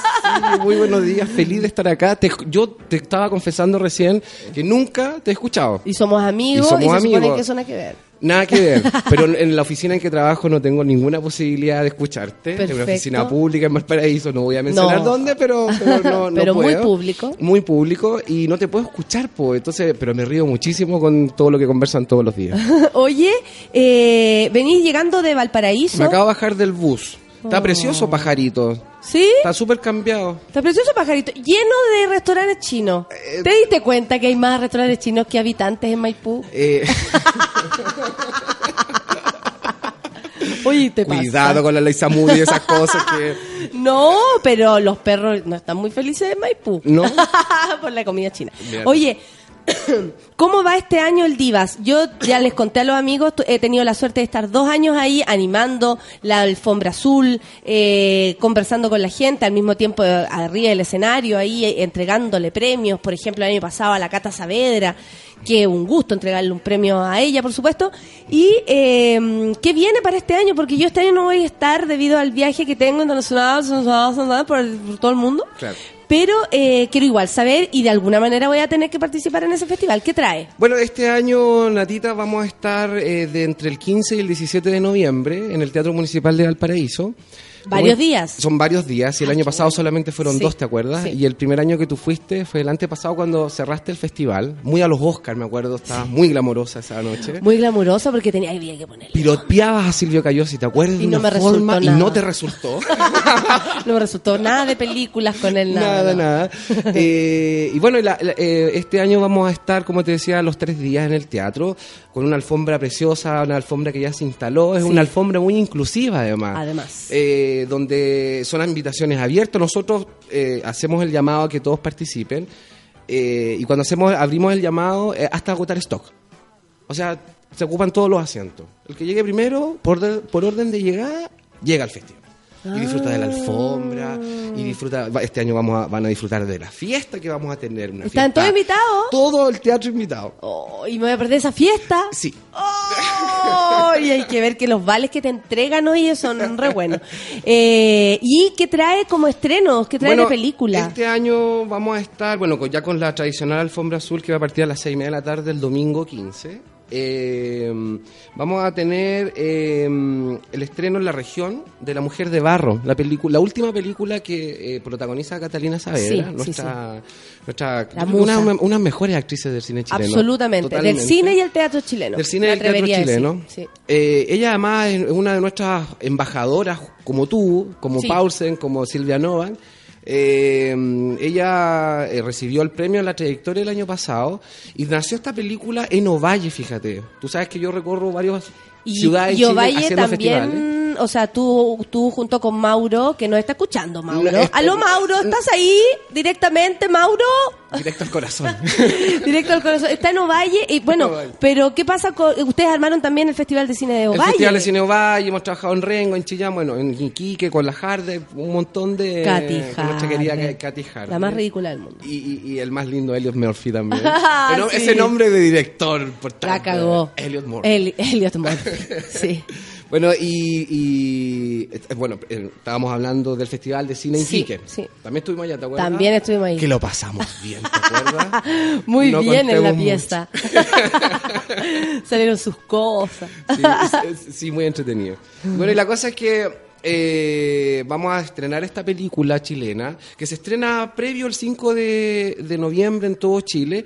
Sí, muy buenos días, feliz de estar acá. Te- yo te estaba confesando recién que nunca te he escuchado. Y somos amigos Y y, somos se supone amigos. que eso no hay que ver. Nada que ver, pero en- la oficina en que trabajo no tengo ninguna posibilidad de escucharte. En una Perfecto. oficina pública en Valparaíso, no voy a mencionar No. dónde, pero, pero no, no Pero muy público. Muy público y no te puedo escuchar, po. Entonces, pero me río muchísimo con todo lo que conversan todos los días. Oye, eh, venís llegando de Valparaíso. Me acabo de bajar del bus. Está Oh. precioso, pajarito. ¿Sí? Está súper cambiado. Está precioso pajarito, lleno de restaurantes chinos. Eh, ¿Te diste cuenta que hay más restaurantes chinos que habitantes en Maipú? Eh, Oye, te cuidado con la ley y esas cosas que... No, pero los perros no están muy felices en Maipú. No. Por la comida china. Bien. Oye, ¿cómo va este año el Divas? Yo ya les conté a los amigos, he tenido la suerte de estar dos años ahí animando la alfombra azul, eh, conversando con la gente, al mismo tiempo eh, arriba del escenario, ahí eh, entregándole premios. Por ejemplo, el año pasado a la Cata Saavedra, que un gusto entregarle un premio a ella, por supuesto. Y eh, qué viene para este año, porque yo este año no voy a estar debido al viaje que tengo internacional por, por todo el mundo. Claro. Pero eh, quiero igual saber y de alguna manera voy a tener que participar en ese festival. ¿Qué trae? Bueno, este año, Natita, vamos a estar eh, de entre el 15 y el 17 de noviembre en el Teatro Municipal de Valparaíso. Varios Como- días. Son varios días y el Ah, año pasado solamente fueron Sí, dos, ¿te acuerdas? sí. Y el primer año que tú fuiste fue el antepasado cuando cerraste el festival. Muy a los Oscars, me acuerdo, estabas muy glamorosa esa noche. Muy glamurosa porque tenía había que ponerle. Piropeabas a Silvio Cayosi, ¿te acuerdas? Y de no una me forma resultó y nada. no te resultó. no me resultó nada de películas con él, nada. Nada, nada. Eh, y bueno, la- la- eh, este año vamos a estar, como te decía, los tres días en el teatro, con una alfombra preciosa, una alfombra que ya se instaló. Es Sí. una alfombra muy inclusiva, además. Además. Eh, donde son invitaciones abiertas. Nosotros eh, hacemos el llamado a que todos participen. eh, y cuando hacemos abrimos el llamado, eh, hasta agotar stock. O sea, se ocupan todos los asientos. El que llegue primero, por, por orden de llegada, llega al festival. Y disfruta de la alfombra, y disfruta, este año vamos a, van a disfrutar de la fiesta que vamos a tener. Una ¿Están fiesta- todos invitados? Todo el teatro invitado. Oh, y me voy a perder esa fiesta. Sí. Oh, y hay que ver que los vales que te entregan hoy son re buenos. Eh, ¿Y qué trae como estrenos? ¿Qué trae de película? Este año vamos a estar, bueno, ya con la tradicional alfombra azul que va a partir a las seis y media de la tarde el domingo 15. Eh, vamos a tener eh, el estreno en la región de La Mujer de Barro, la la última película que eh, protagoniza Catalina Saavedra, Sí, nuestra, nuestra La una, musa. unas mejores actrices del cine chileno. Absolutamente. Totalmente. Del cine y el teatro chileno. Del cine y del teatro chileno. Sí. Eh, ella además es una de nuestras embajadoras, como tú, como Sí. Paulsen, como Silvia Novak. Eh, ella eh, recibió el premio a la trayectoria el año pasado y nació esta película en Ovalle, fíjate. Tú sabes que yo recorro varias Y, ciudades y Chile haciendo festivales. también, o sea, tú, tú junto con Mauro, que nos está escuchando, Mauro. No, Aló, Mauro, ¿estás ahí directamente, Mauro? Directo al corazón. Directo al corazón. Está en Ovalle. Y bueno, Ovalle. pero ¿qué pasa con. Ustedes armaron también el Festival de Cine de El Ovalle. Festival de Cine Ovalle, hemos trabajado en Rengo, en Chillán, bueno, en Iquique, con la Jarde, un montón de... Katy con nuestra querida Harder. Katy Harder. La más ridícula del mundo. Y, y- y el más lindo, Elliot Murphy también. Ah, Bueno, sí. Ese nombre de director, por La tanto, cagó. Elliot Murphy. El, Elliot Murphy. Sí. Bueno, y, y, eh, bueno, eh, estábamos hablando del Festival de Cine Sí, Iquique. sí. También estuvimos allá, ¿te acuerdas? También estuvimos ahí. Que lo pasamos bien, ¿te acuerdas? Muy No bien en la pieza. Salieron sus cosas. Sí, muy entretenido. Bueno, y la cosa es que eh, vamos a estrenar esta película chilena, que se estrena previo el 5 de, de noviembre en todo Chile,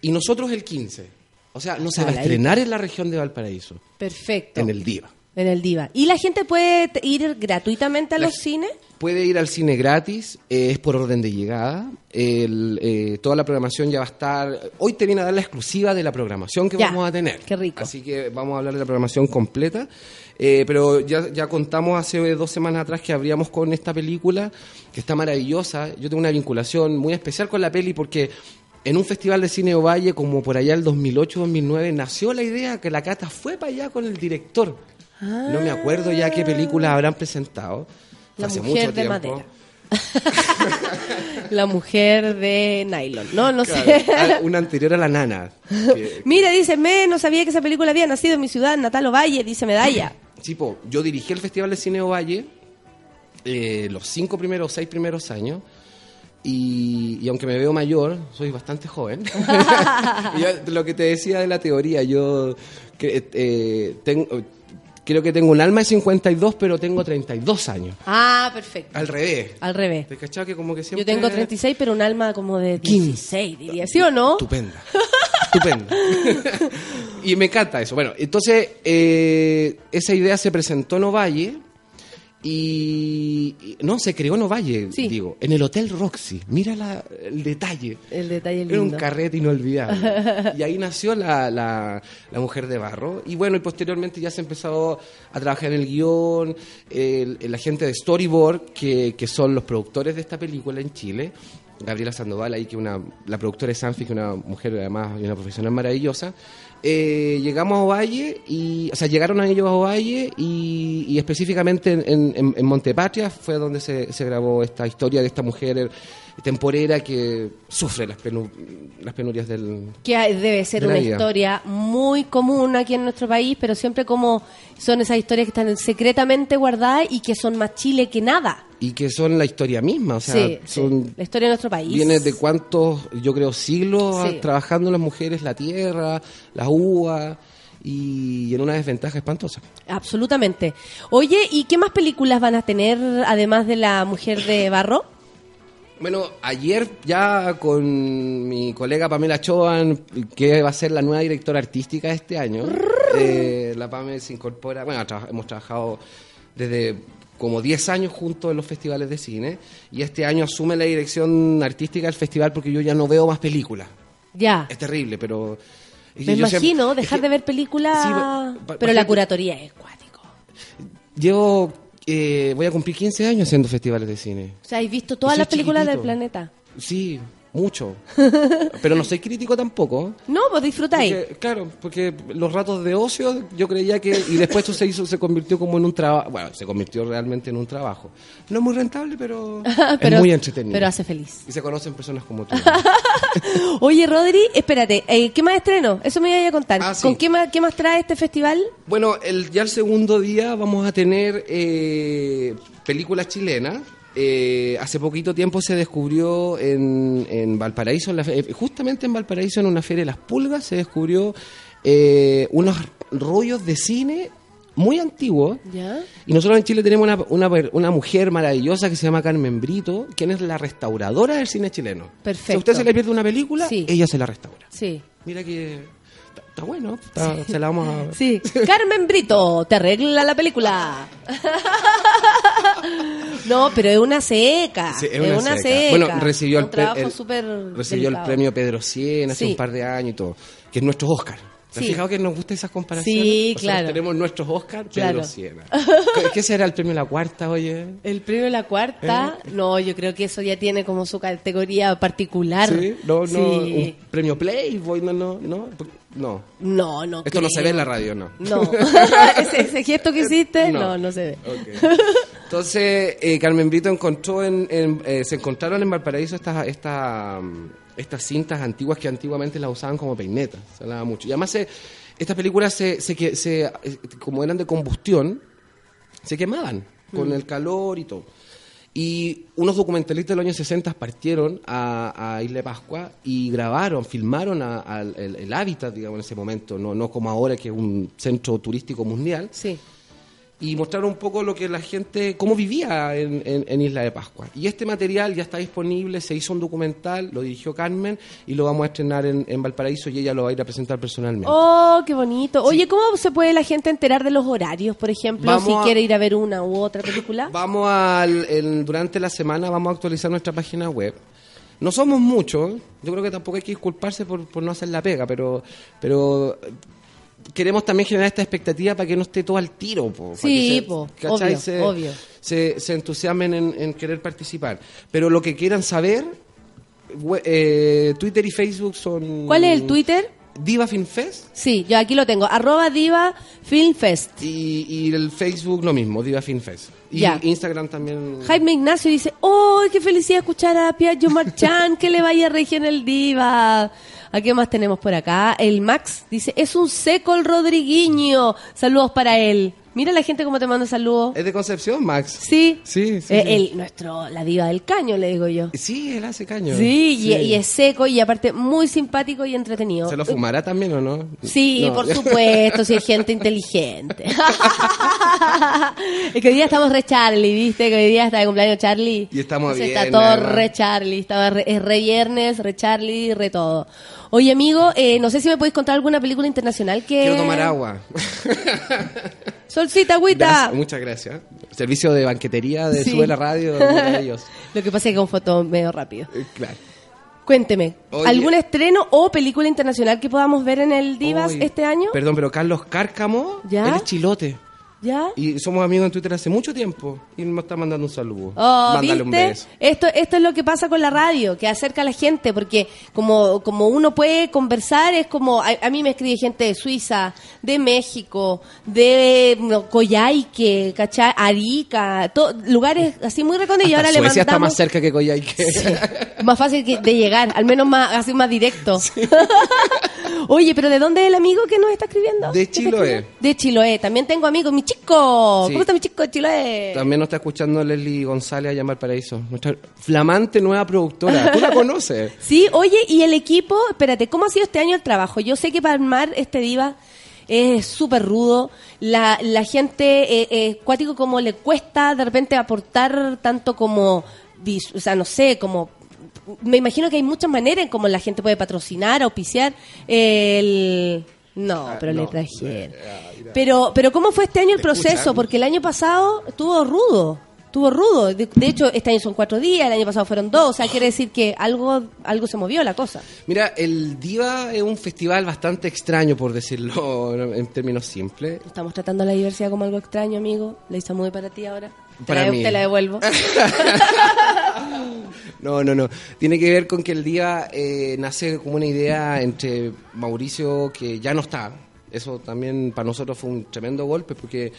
y nosotros el 15. O sea, no se va a estrenar en la región de Valparaíso, Perfecto. en el DIVA. En el Diva. ¿Y la gente puede ir gratuitamente a La- los cines? Puede ir al cine gratis, eh, es por orden de llegada. El, eh, toda la programación ya va a estar. Hoy te viene a dar la exclusiva de la programación que Ya, vamos a tener. qué rico. Así que vamos a hablar de la programación completa. Eh, pero ya, ya contamos hace dos semanas atrás que abríamos con esta película, que está maravillosa. Yo tengo una vinculación muy especial con la peli porque. En un festival de cine Ovalle, como por allá el 2008-2009, nació la idea que la Cata fue para allá con el director. No me acuerdo ya qué películas habrán presentado. La Hace mujer mucho de tiempo. madera. la mujer de nylon. No, no Claro, sé. una anterior a la nana. que- Mira, dice, me, no sabía que esa película había nacido en mi ciudad, Natal Ovalle, dice Medalla. tipo, yo dirigí el Festival de Cine Ovalle eh, los cinco primeros, seis primeros años. Y, y aunque me veo mayor, soy bastante joven. Y yo, lo que te decía de la teoría, yo que, eh, tengo, creo que tengo un alma de 52, pero tengo 32 años. Ah, perfecto. Al revés. Al revés. ¿Te cachado que como que siempre... Yo tengo 36, pero un alma como de 15. 16, diría. ¿Sí o no? Estupenda. Estupenda. y me encanta eso. Bueno, entonces eh, esa idea se presentó en Ovalle y, y- no, se creó en Ovalle, Sí. digo, en el Hotel Roxy. Mira la- el detalle. El detalle Era un lindo. carrete inolvidable. y ahí nació la, la, la mujer de barro. Y bueno, y posteriormente ya se empezó a trabajar en el guion, el, la gente de Storyboard, que, que son los productores de esta película en Chile. Gabriela Sandoval, ahí que una, la productora de Sanfi, que una mujer además y una profesional maravillosa. Eh, llegamos a Ovalle y, o sea, llegaron a ellos a Ovalle y, específicamente en, en, en Montepatria fue donde se, se grabó esta historia de esta mujer temporera que sufre las, penu- las penurias del... Que debe ser De una vida. historia muy común aquí en nuestro país, pero siempre como son esas historias que están secretamente guardadas y que son más Chile que nada. Y que son la historia misma, o sea, sí, sí. son... la historia de nuestro país. Viene de cuántos, yo creo, siglos Sí. trabajando las mujeres la tierra, las uvas y en una desventaja espantosa. Absolutamente. Oye, ¿y qué más películas van a tener además de La Mujer de Barro? Bueno, ayer ya con mi colega Pamela Choan, que va a ser la nueva directora artística de este año, eh, la Pamela se incorpora, bueno, tra- hemos trabajado desde como 10 años juntos en los festivales de cine y este año asume la dirección artística del festival porque yo ya no veo más películas. Ya. Es terrible, pero... Me siempre- imagino es dejar que de ver películas, Sí, pero la curatoría es cuático. Llevo, eh, voy a cumplir 15 años haciendo festivales de cine. O sea, ¿has visto todas las películas del planeta? Sí, mucho. Pero no soy crítico tampoco. No, pues disfrutáis. Porque, claro, porque los ratos de ocio yo creía que... Y después eso se hizo, se convirtió como en un trabajo... Bueno, se convirtió realmente en un trabajo. No es muy rentable, pero, pero, es muy entretenido. Pero hace feliz. Y se conocen personas como tú. Oye, Rodri, espérate, eh, ¿qué más estreno? Eso me iba a contar. Ah, sí. ¿Con qué más, qué más trae este festival? Bueno, el, ya el segundo día vamos a tener eh, películas chilenas. Eh, hace poquito tiempo se descubrió en, en Valparaíso, en la eh, justamente en Valparaíso, en una feria de las pulgas, se descubrió eh, unos rollos de cine muy antiguos. ¿Ya? Y nosotros en Chile tenemos una, una, una mujer maravillosa que se llama Carmen Brito, quien es la restauradora del cine chileno. Perfecto. Si a usted se le pierde una película, Sí. ella se la restaura. Sí. Mira que está, bueno, está- se la vamos a... Sí. Carmen Brito, te arregla la película. no, pero es una seca. Sí, es, una, seca. Bueno, recibió un el- súper recibió el premio Pedro Cien hace Sí. un par de años y todo, que es nuestro Oscar. ¿Te has fijado que nos gustan esas comparaciones? Sí, claro. tenemos nuestros Oscar, Pedro Claro. Siena. ¿Qué- ¿Qué será el premio La Cuarta, oye? El premio la cuarta, ¿Eh? no, yo creo que eso ya tiene como su categoría particular. ¿Sí? No, no, Sí. un premio Playboy, no, no, no, no. No, no. Esto no se ve en la radio, no. No. ese, ese gesto que hiciste, no, No. no, se ve. Entonces, eh, Carmen Brito encontró en, en- eh, se encontraron en Valparaíso estas, estas, mm, estas cintas antiguas que antiguamente las usaban como peinetas. Se hablaba mucho. Y además se- estas películas, se, se, se- eh, como eran de combustión, se quemaban con el calor y todo. Y unos documentalistas de los años 60 partieron a, a Isla de Pascua y grabaron, filmaron a- al- el, el hábitat, digamos, en ese momento, no, no como ahora que es un centro turístico mundial, Sí. Y mostraron un poco lo que la gente, cómo vivía en, en- en Isla de Pascua. Y este material ya está disponible, se hizo un documental, lo dirigió Carmen y lo vamos a estrenar en, en Valparaíso y ella lo va a ir a presentar personalmente. Oh, qué bonito. Oye, ¿cómo se puede la gente enterar de los horarios, por ejemplo, Vamos si a- quiere ir a ver una u otra película? Vamos al, el- durante la semana vamos a actualizar nuestra página web. No somos muchos, yo creo que tampoco hay que disculparse por, por no hacer la pega, pero, pero queremos también generar esta expectativa para que no esté todo al tiro. po, para Sí, que se- obvio, se, obvio. Se, se entusiasmen en, en querer participar. Pero lo que quieran saber, we- eh, Twitter y Facebook son... ¿Cuál es el Twitter? Diva Film Fest Sí, yo aquí lo tengo. Arroba Diva Film Fest. y, y el Facebook lo mismo, Diva Film Fest. Y Ya. Instagram también... Jaime Ignacio dice, ¡Oh, qué felicidad escuchar a Piaggio Marchán! ¡Que le vaya región el diva! ¿A qué más tenemos por acá? El Max dice, es un seco el Rodriguiño. Saludos para él. Mira la gente cómo te manda saludos. ¿Es de Concepción, Max? Sí. Sí, sí, Eh, sí. nuestro, la diva del caño, le digo yo. Sí, él hace caño. Sí, Y, y es seco y aparte muy simpático y entretenido. ¿Se lo fumará también o no? Sí, No. por supuesto, si hay gente inteligente. es que hoy día estamos re Charlie, ¿viste? Que hoy día está de cumpleaños Charlie. Y estamos bien, Está todo re Charlie, estaba re- es re viernes, re Charlie, re todo. Oye, amigo, eh, no sé si me podéis contar alguna película internacional que... Quiero tomar agua. Solcita, agüita. Gracias, muchas gracias. Servicio de banquetería de Sí. Sube la Radio. Lo que pasa es que con foto medio rápido. Eh, Claro. Cuénteme, Oye. ¿algún estreno o película internacional que podamos ver en el Divas Oye, este año? Perdón, pero Carlos Cárcamo, ¿Ya? él es chilote. ¿Ya? Y somos amigos en Twitter hace mucho tiempo. Y me está mandando un saludo. Oh, Mándale un beso. Esto, esto es lo que pasa con la radio, que acerca a la gente, porque como, como uno puede conversar, es como, a, a mí me escribe gente de Suiza, de México, de no, Coyhaique, ¿cachai? Arica, to- lugares así muy recónditos y ahora le Suecia está mandamos... más cerca que Coyhaique. Más fácil que- de llegar, al menos más, así más directo. Oye, pero ¿de dónde es el amigo que nos está escribiendo? De ¿Qué está Chiloé. De Chiloé. También tengo amigos, mi chico. Sí. ¿Cómo está mi chico de Chiloé? También nos está escuchando Leslie González allá en Valparaíso. Nuestra flamante nueva productora. ¿Tú la conoces? Sí, oye, y el equipo, espérate, ¿cómo ha sido este año el trabajo? Yo sé que para armar este diva es súper rudo. La, la gente, eh, eh, cuático, como le cuesta de repente aportar tanto como, o sea, no sé, como... Me imagino que hay muchas maneras en cómo la gente puede patrocinar, auspiciar el... No, Ah, pero le trajeron. Ah, mira. Pero, pero ¿cómo fue este año el ¿Me proceso? escuchan? Porque el año pasado estuvo rudo, estuvo rudo. De, de hecho, este año son cuatro días, el año pasado fueron dos. O sea, quiere decir que algo, algo se movió la cosa. Mira, el Diva es un festival bastante extraño, por decirlo en términos simples. Estamos tratando la diversidad como algo extraño, amigo. La hice muy para ti ahora. Te Para la, mí. te la devuelvo. No, no, no. Tiene que ver con que el día eh, nace como una idea entre Mauricio, que ya no está. Eso también para nosotros fue un tremendo golpe porque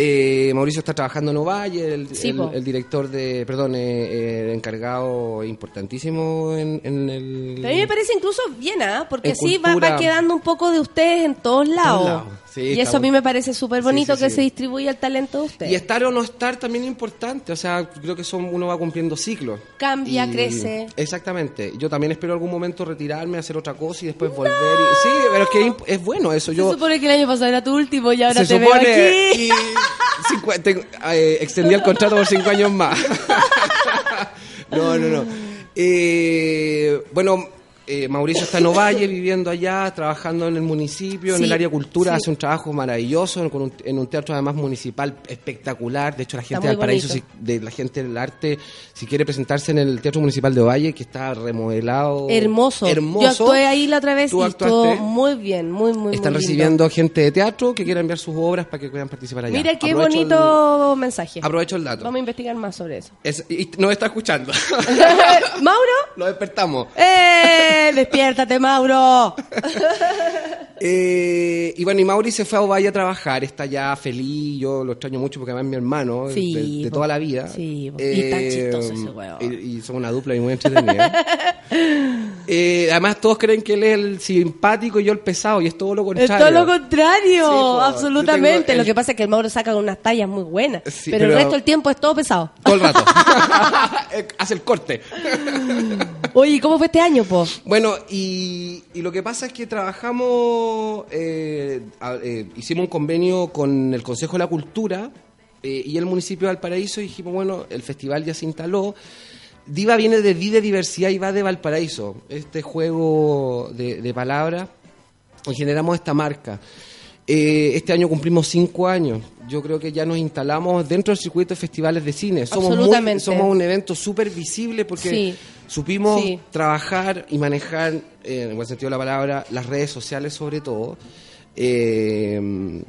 eh, Mauricio está trabajando en Ovalle, el, Sí, el- director de, perdón, eh, eh, encargado importantísimo en, en el... Pero a mí me parece incluso bien, ¿ah? Porque En sí va, cultura. va quedando un poco de ustedes en todos lados. lados. Sí, y eso a mí me parece súper bonito sí, que se distribuya el talento de ustedes. Y estar o no estar también es importante, o sea, creo que son, uno va cumpliendo ciclos. Cambia, Y- crece. Exactamente. Yo también espero algún momento retirarme, hacer otra cosa y después volver. y- sí, pero es que es bueno eso. Yo, Se supone que el año pasado era tu último y ahora se te supone veo aquí. y tengo- eh, extendí el contrato por cinco años más. no, no, no. Eh, bueno, eh, Mauricio está en Ovalle, viviendo allá, trabajando en el municipio, en el área cultura, sí. hace un trabajo maravilloso con un- en un teatro además municipal espectacular. De hecho, la gente del Paraíso, si- de la gente del arte, si quiere presentarse en el Teatro Municipal de Ovalle, que está remodelado. Hermoso. Hermoso. Yo actué ahí la otra vez y estuvo muy bien, muy, muy, Están muy lindo. recibiendo gente de teatro que quiera enviar sus obras para que puedan participar allá. Mira qué Aprovecho el- bonito mensaje. aprovecho el dato. Vamos a investigar más sobre eso. Es- y nos está escuchando. Mauro, Lo despertamos. ¡eh! Despiértate, Mauro. Eh, y bueno, y Mauri se fue a Ovalle a trabajar, está ya feliz, yo lo extraño mucho porque además es mi hermano Sí, de, toda la vida. Sí. Y tan chistoso ese weón. Y, y somos una dupla y muy entretenida. Eh, además todos creen que él es el simpático y yo el pesado, y es todo lo Es contrario. todo lo contrario, Sí, po. absolutamente. El- Lo que pasa es que el Mauro saca unas tallas muy buenas, Sí, pero, el pero- resto del tiempo es todo pesado. Todo el rato. Hace el corte. Oye, ¿y ¿cómo fue este año, po? Bueno, y, lo que pasa es que trabajamos, eh, eh, hicimos un convenio con el Consejo de la Cultura eh, y el municipio de Valparaíso y dijimos, bueno, el festival ya se instaló. Diva viene de Di de Diversidad y va de Valparaíso, este juego de, de palabras, y generamos esta marca. Eh, este año cumplimos cinco años. Yo creo que ya nos instalamos dentro del circuito de festivales de cine. Somos, muy- somos un evento súper visible porque Sí. supimos Sí. trabajar y manejar, eh, en buen sentido de la palabra, las redes sociales sobre todo. Eh,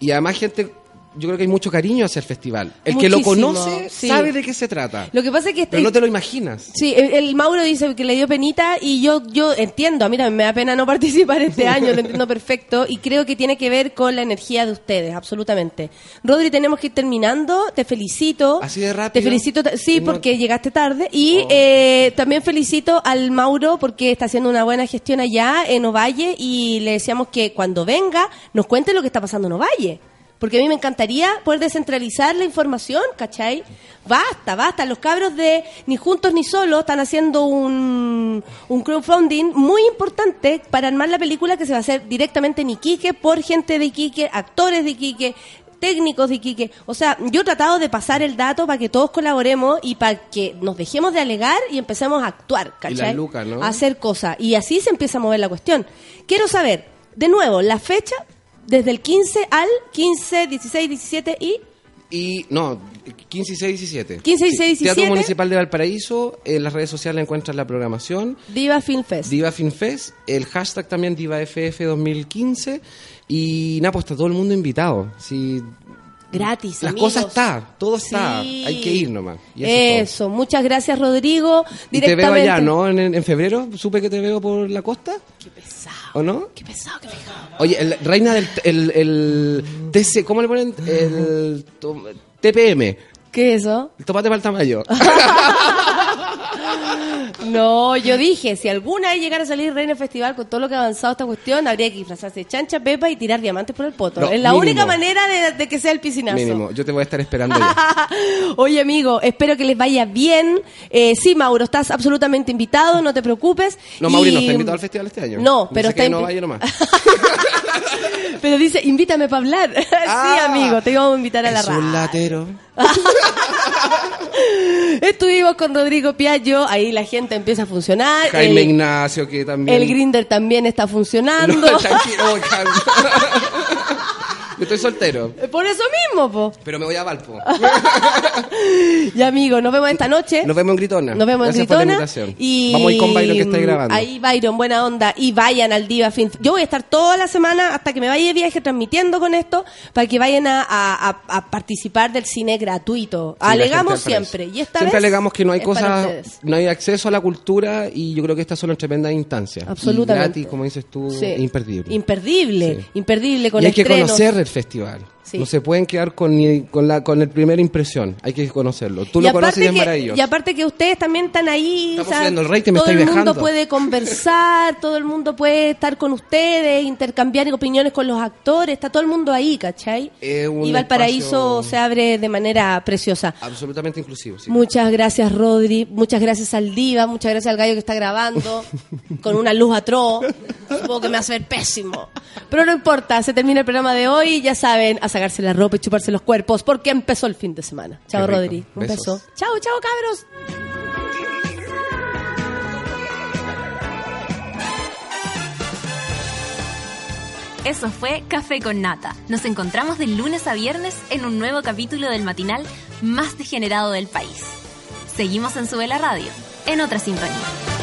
y además gente, yo creo que hay mucho cariño hacia el festival. El que lo conoce sí. sabe de qué se trata. Lo que pasa es que este, Pero no te lo imaginas. Sí, el, el Mauro dice que le dio penita y yo yo entiendo, a mí también me da pena no participar este año, lo entiendo perfecto y creo que tiene que ver con la energía de ustedes, absolutamente. Rodri, tenemos que ir terminando, te felicito. Así de rápido. Te felicito, sí, no- porque llegaste tarde y Oh. eh, también felicito al Mauro porque está haciendo una buena gestión allá en Ovalle y le decíamos que cuando venga nos cuente lo que está pasando en Ovalle. Porque a mí me encantaría poder descentralizar la información, ¿cachai? Basta, basta. Los cabros de Ni Juntos Ni Solos están haciendo un, un crowdfunding muy importante para armar la película que se va a hacer directamente en Iquique por gente de Iquique, actores de Iquique, técnicos de Iquique. O sea, yo he tratado de pasar el dato para que todos colaboremos y para que nos dejemos de alegar y empecemos a actuar, Y ¿cachai? las lucas, ¿no? A hacer cosas. Y así se empieza a mover la cuestión. Quiero saber, de nuevo, la fecha desde el 15 al 15, 16, 17 y... Y no, 15, 16, 17. 15, 16, Sí, Teatro 17. Municipal de Valparaíso, en las redes sociales encuentran la programación. Diva Film Fest. Diva Film Fest, el hashtag también DivaFF 2015 y nada, pues está todo el mundo invitado. Si Gratis, las amigos. cosas está, todo está, Sí. hay que ir nomás. Y Eso, eso, muchas gracias Rodrigo. Y te veo Directamente. allá, ¿no? En, en febrero, supe que te veo por la costa, Qué pesado, ¿o no? qué pesado, qué pesado. Oye, el, reina del el, el TC, ¿cómo le ponen? El to- TPM, ¿Qué es eso? el tomate para el tamaño. No, yo dije, si alguna vez llegara a salir Reina Festival con todo lo que ha avanzado esta cuestión, habría que disfrazarse de chancha, pepa y tirar diamantes por el poto. No, es la mínimo. única manera de, de que sea el piscinazo. Mínimo, yo te voy a estar esperando ya. Oye, amigo, espero que les vaya bien. Eh, sí, Mauro, estás absolutamente invitado, no te preocupes. No, Mauri Y- no está invitado al festival este año. No, Dice pero que está no invi- vaya nomás. Pero dice, invítame para hablar. sí, Ah, amigo, te íbamos a invitar a la es radio. un latero. Estuvimos con Rodrigo Piaggio, ahí la gente empieza a funcionar. Jaime el, Ignacio, que también... el Grinder también está funcionando. No, tranquilo. Yo estoy soltero, Por eso mismo, po. pero me voy a Valpo. Y amigo, nos vemos esta noche. Nos vemos en Gritona. Nos vemos Gracias en por la Gritona. invitación. Y Vamos a ir con Byron que está grabando. Ahí Byron, buena onda. Y vayan al Diva Film. Yo voy a estar toda la semana hasta que me vaya de viaje transmitiendo con esto para que vayan a, a- a- a participar del cine gratuito. Sí, alegamos siempre. Y esta Siempre vez alegamos que no hay cosas, no hay acceso a la cultura y yo creo que estas son las tremendas instancias. Absolutamente. Y gratis, como dices tú, Sí. imperdible. Imperdible. Sí. Imperdible con y hay que estrenos. conocer festival. Sí. No se pueden quedar con, con la con el primera impresión. Hay que conocerlo. Tú Y lo conoces y es que- maravilloso. Y aparte que ustedes también están ahí. Estamos o sea, subiendo el rating, me todo el mundo puede conversar, todo el mundo puede estar con ustedes, intercambiar opiniones con los actores, está todo el mundo ahí, ¿cachai? Un y Valparaíso espacio- se abre de manera preciosa. Absolutamente inclusivo. sí. Muchas gracias, Rodri. Muchas gracias al Diva. Muchas gracias al gallo que está grabando con una luz atroz. Supongo que me hace ver pésimo. Pero no importa, se termina el programa de hoy. Ya saben, a sacarse la ropa y chuparse los cuerpos porque empezó el fin de semana. Chao. Rodri. Un Besos. beso. Chao, chao, cabros. Eso fue Café con Nata. Nos encontramos de lunes a viernes en un nuevo capítulo del matinal más degenerado del país. Seguimos en Sube la Radio, en otra sintonía.